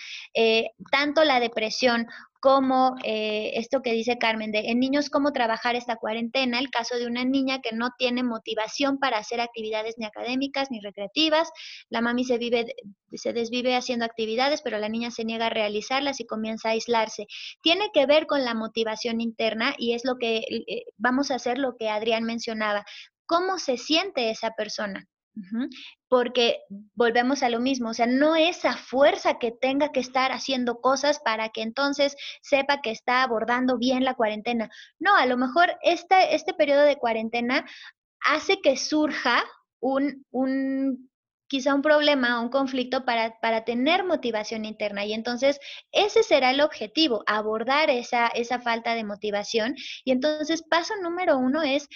tanto la depresión como eh, esto que dice Carmen, de en niños cómo trabajar esta cuarentena, el caso de una niña que no tiene motivación para hacer actividades ni académicas ni recreativas, la mami se, vive, se desvive haciendo actividades, pero la niña se niega a realizarlas y comienza a aislarse. Tiene que ver con la motivación interna y es lo que eh, vamos a hacer lo que Adrián mencionaba. ¿Cómo se siente esa persona? Porque volvemos a lo mismo, o sea, no esa fuerza que tenga que estar haciendo cosas para que entonces sepa que está abordando bien la cuarentena. No, a lo mejor este, este periodo de cuarentena hace que surja un, un quizá un problema, un conflicto para, para, tener motivación interna. Y entonces ese será el objetivo, abordar esa, esa falta de motivación. Y entonces paso número uno es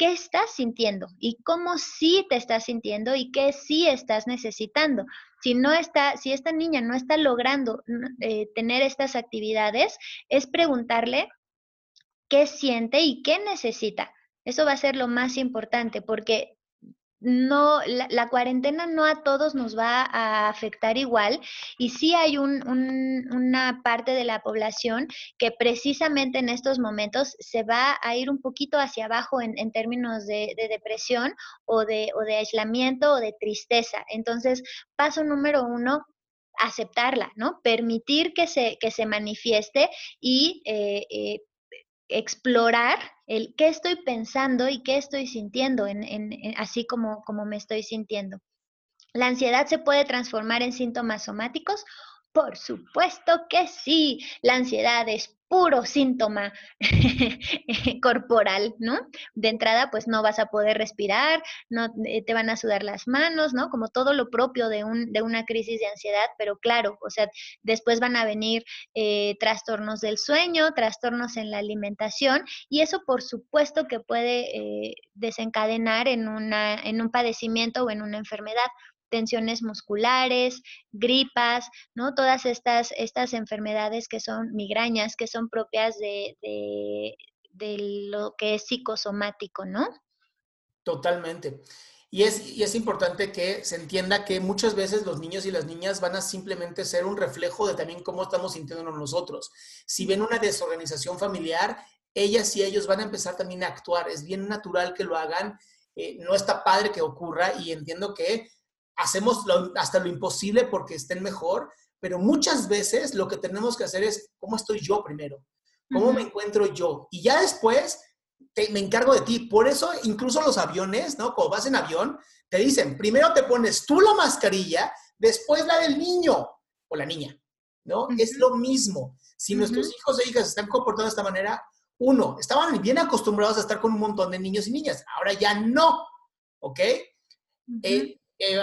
qué estás sintiendo y cómo sí te estás sintiendo y qué sí estás necesitando. Si no está, si esta niña no está logrando eh, tener estas actividades, es preguntarle qué siente y qué necesita. Eso va a ser lo más importante porque no, la, cuarentena no a todos nos va a afectar igual y sí hay una parte de la población que precisamente en estos momentos se va a ir un poquito hacia abajo en, términos de, depresión o de, o de aislamiento o de tristeza. Entonces, paso número uno, aceptarla, ¿no? Permitir que se, que se manifieste y eh, eh, explorar el qué estoy pensando y qué estoy sintiendo, en, así como, como me estoy sintiendo. La ansiedad se puede transformar en síntomas somáticos Por supuesto que sí, la ansiedad es puro síntoma corporal, ¿no? De entrada, pues no vas a poder respirar, no eh, te van a sudar las manos, ¿no? Como todo lo propio de, un, de una crisis de ansiedad, pero claro, o sea, después van a venir eh, trastornos del sueño, trastornos en la alimentación, y eso por supuesto que puede eh, desencadenar en, una, en un padecimiento o en una enfermedad tensiones musculares, gripas, ¿no? Todas estas, estas enfermedades que son migrañas, que son propias de, lo que es psicosomático, ¿no? Totalmente. Y es, y es importante que se entienda que muchas veces los niños y las niñas van a simplemente ser un reflejo de también cómo estamos sintiéndonos nosotros. Si ven una desorganización familiar, ellas y ellos van a empezar también a actuar. Es bien natural que lo hagan. Eh, no está padre que ocurra y entiendo que hacemos hasta lo imposible porque estén mejor, pero muchas veces lo que tenemos que hacer es, ¿cómo estoy yo primero? ¿Cómo me encuentro yo? Y ya después me encargo de ti. Por eso incluso los aviones, ¿no? Cuando vas en avión, te dicen, primero te pones tú la mascarilla, después la del niño o la niña, ¿no? Es lo mismo. Si nuestros hijos e hijas están comportando de esta manera, uno, estaban bien acostumbrados a estar con un montón de niños y niñas, ahora ya no, ¿ok? Eh, eh,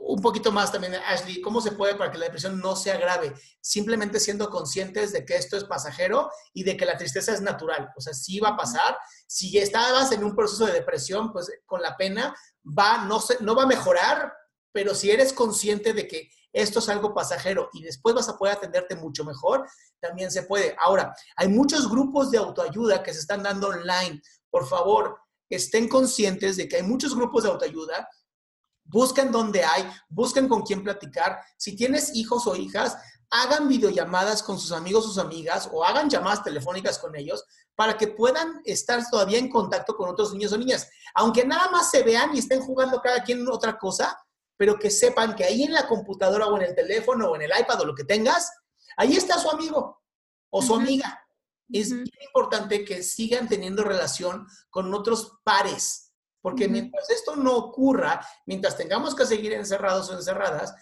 un poquito más también, Ashley, ¿cómo se puede para que la depresión no sea grave? Simplemente siendo conscientes de que esto es pasajero y de que la tristeza es natural. O sea, sí va a pasar. Si estabas en un proceso de depresión, pues con la pena va, no, se, no va a mejorar, pero si eres consciente de que esto es algo pasajero y después vas a poder atenderte mucho mejor, también se puede. Ahora, hay muchos grupos de autoayuda que se están dando online. Por favor, estén conscientes de que hay muchos grupos de autoayuda Busquen dónde hay, busquen con quién platicar. Si tienes hijos o hijas, hagan videollamadas con sus amigos, sus amigas, o hagan llamadas telefónicas con ellos para que puedan estar todavía en contacto con otros niños o niñas. Aunque nada más se vean y estén jugando cada quien otra cosa, pero que sepan que ahí en la computadora o en el teléfono o en el iPad o lo que tengas, ahí está su amigo o su amiga. Es importante que sigan teniendo relación con otros pares porque mientras esto no ocurra, mientras tengamos que seguir encerrados o encerradas,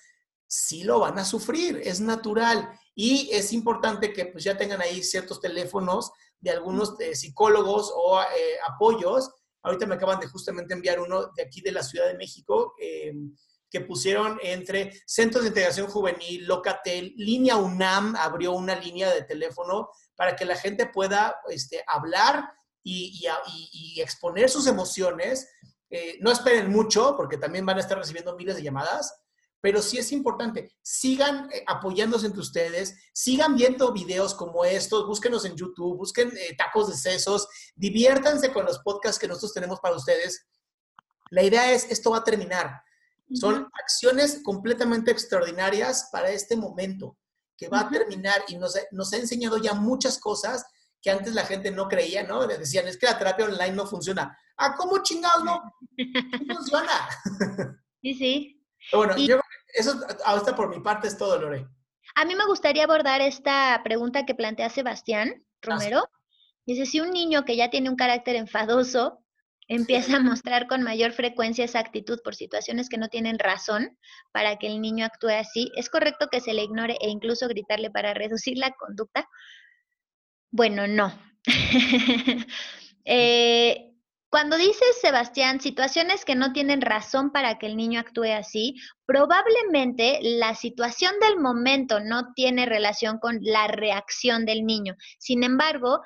sí lo van a sufrir, es natural. Y es importante que pues ya tengan ahí ciertos teléfonos de algunos eh, psicólogos o eh, apoyos. Ahorita me acaban de justamente enviar uno de aquí de la Ciudad de México, em, que pusieron entre Centros de Integración Juvenil, Locatel, Línea UNAM abrió una línea de teléfono para que la gente pueda este, hablar y, exponer sus emociones. Eh, no esperen mucho, porque también van a estar recibiendo miles de llamadas, pero sí es importante. Sigan eh, apoyándose entre ustedes, sigan viendo videos como estos, búsquenos en YouTube, busquen eh, tacos de sesos, diviértanse con los podcasts que nosotros tenemos para ustedes. La idea es, esto va a terminar. Son acciones completamente extraordinarias para este momento, que va a terminar y nos, nos ha enseñado ya muchas cosas que antes la gente no creía, ¿no? Le decían, es que la terapia online no funciona. Ah, ¿cómo chingados no? No funciona. Sí, sí. bueno, yo eso ahorita por mi parte es todo, Lore. A mí me gustaría abordar esta pregunta que plantea Sebastián Romero. Dice, si un niño que ya tiene un carácter enfadoso empieza a mostrar con mayor frecuencia esa actitud por situaciones que no tienen razón para que el niño actúe así, ¿es correcto que se le ignore e incluso gritarle para reducir la conducta? Bueno, no. Eh, cuando dices, Sebastián, situaciones que no tienen razón para que el niño actúe así, probablemente la situación del momento no tiene relación con la reacción del niño. Sin embargo,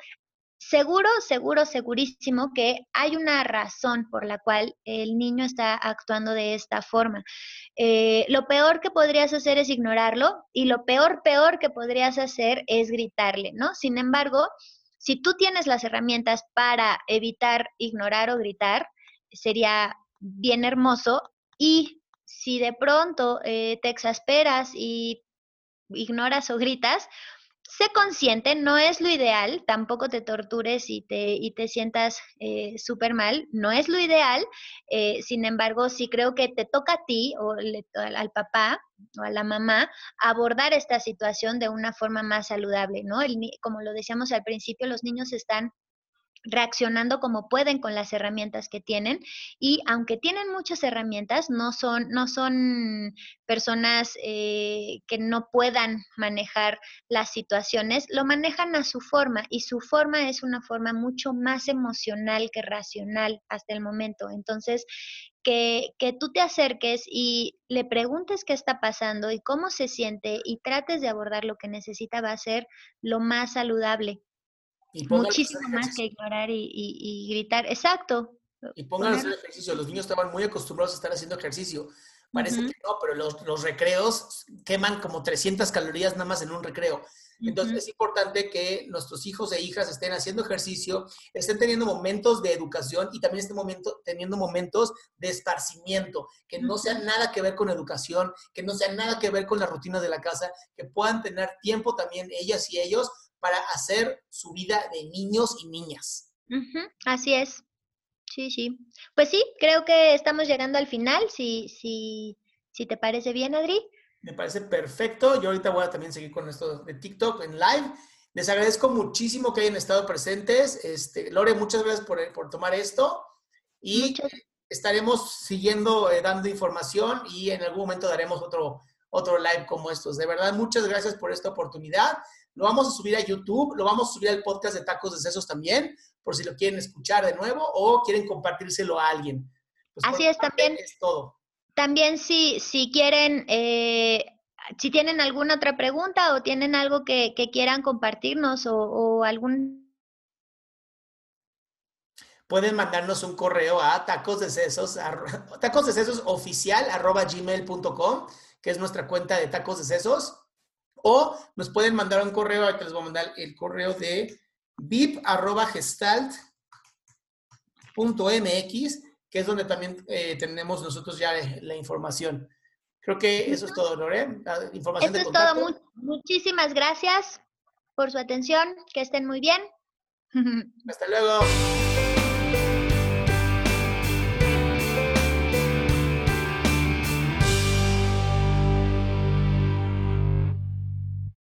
seguro, seguro, segurísimo que hay una razón por la cual el niño está actuando de esta forma. Eh, lo peor que podrías hacer es ignorarlo y lo peor, peor que podrías hacer es gritarle, ¿no? Sin embargo, si tú tienes las herramientas para evitar ignorar o gritar, sería bien hermoso y si de pronto eh, te exasperas y ignoras o gritas, sé consciente, no es lo ideal, tampoco te tortures y te, y te sientas eh, súper mal, no es lo ideal, eh, sin embargo, sí creo que te toca a ti o al, papá o a la mamá abordar esta situación de una forma más saludable, ¿no? como lo decíamos al principio, los niños están reaccionando como pueden con las herramientas que tienen y aunque tienen muchas herramientas, no son, no son personas eh, que no puedan manejar las situaciones, lo manejan a su forma y su forma es una forma mucho más emocional que racional hasta el momento. Entonces, que, que, tú te acerques y le preguntes qué está pasando y cómo se siente y trates de abordar lo que necesita va a ser lo más saludable. Muchísimo más que ignorar y, gritar. Exacto. Y pónganlos hacer ejercicio. Los niños estaban muy acostumbrados a estar haciendo ejercicio. Parece que no, pero los, los, recreos queman como 300 calorías nada más en un recreo. Entonces es importante que nuestros hijos e hijas estén haciendo ejercicio, estén teniendo momentos de educación y también estén momento, teniendo momentos de esparcimiento, que no sean nada que ver con educación, que no sean nada que ver con la rutina de la casa, que puedan tener tiempo también ellas y ellos para hacer su vida de niños y niñas. Así es. Sí, sí. Pues sí, creo que estamos llegando al final, si, si, si te parece bien, Adri. Me parece perfecto. Yo ahorita voy a también seguir con esto de TikTok en live. Les agradezco muchísimo que hayan estado presentes. Este, Lore, muchas gracias por, por tomar esto. Y estaremos siguiendo eh, dando información y en algún momento daremos otro, otro live como estos. De verdad, muchas gracias por esta oportunidad. Lo vamos a subir a YouTube, lo vamos a subir al podcast de Tacos de Sesos también, por si lo quieren escuchar de nuevo o quieren compartírselo a alguien. Pues Así es, también. Es todo. También si, si quieren, eh, si tienen alguna otra pregunta o tienen algo que, quieran compartirnos o, algún... Pueden mandarnos un correo a tacos de sesos, tacos de sesos oficial arroba gmail.com, que es nuestra cuenta de tacos de sesos. O nos pueden mandar un correo, ahorita les voy a mandar el correo de vip.gestalt.mx, que es donde también eh, tenemos nosotros ya la información. Creo que eso es todo, Lore. información eso es todo. muchísimas gracias por su atención. Que estén muy bien. Hasta luego.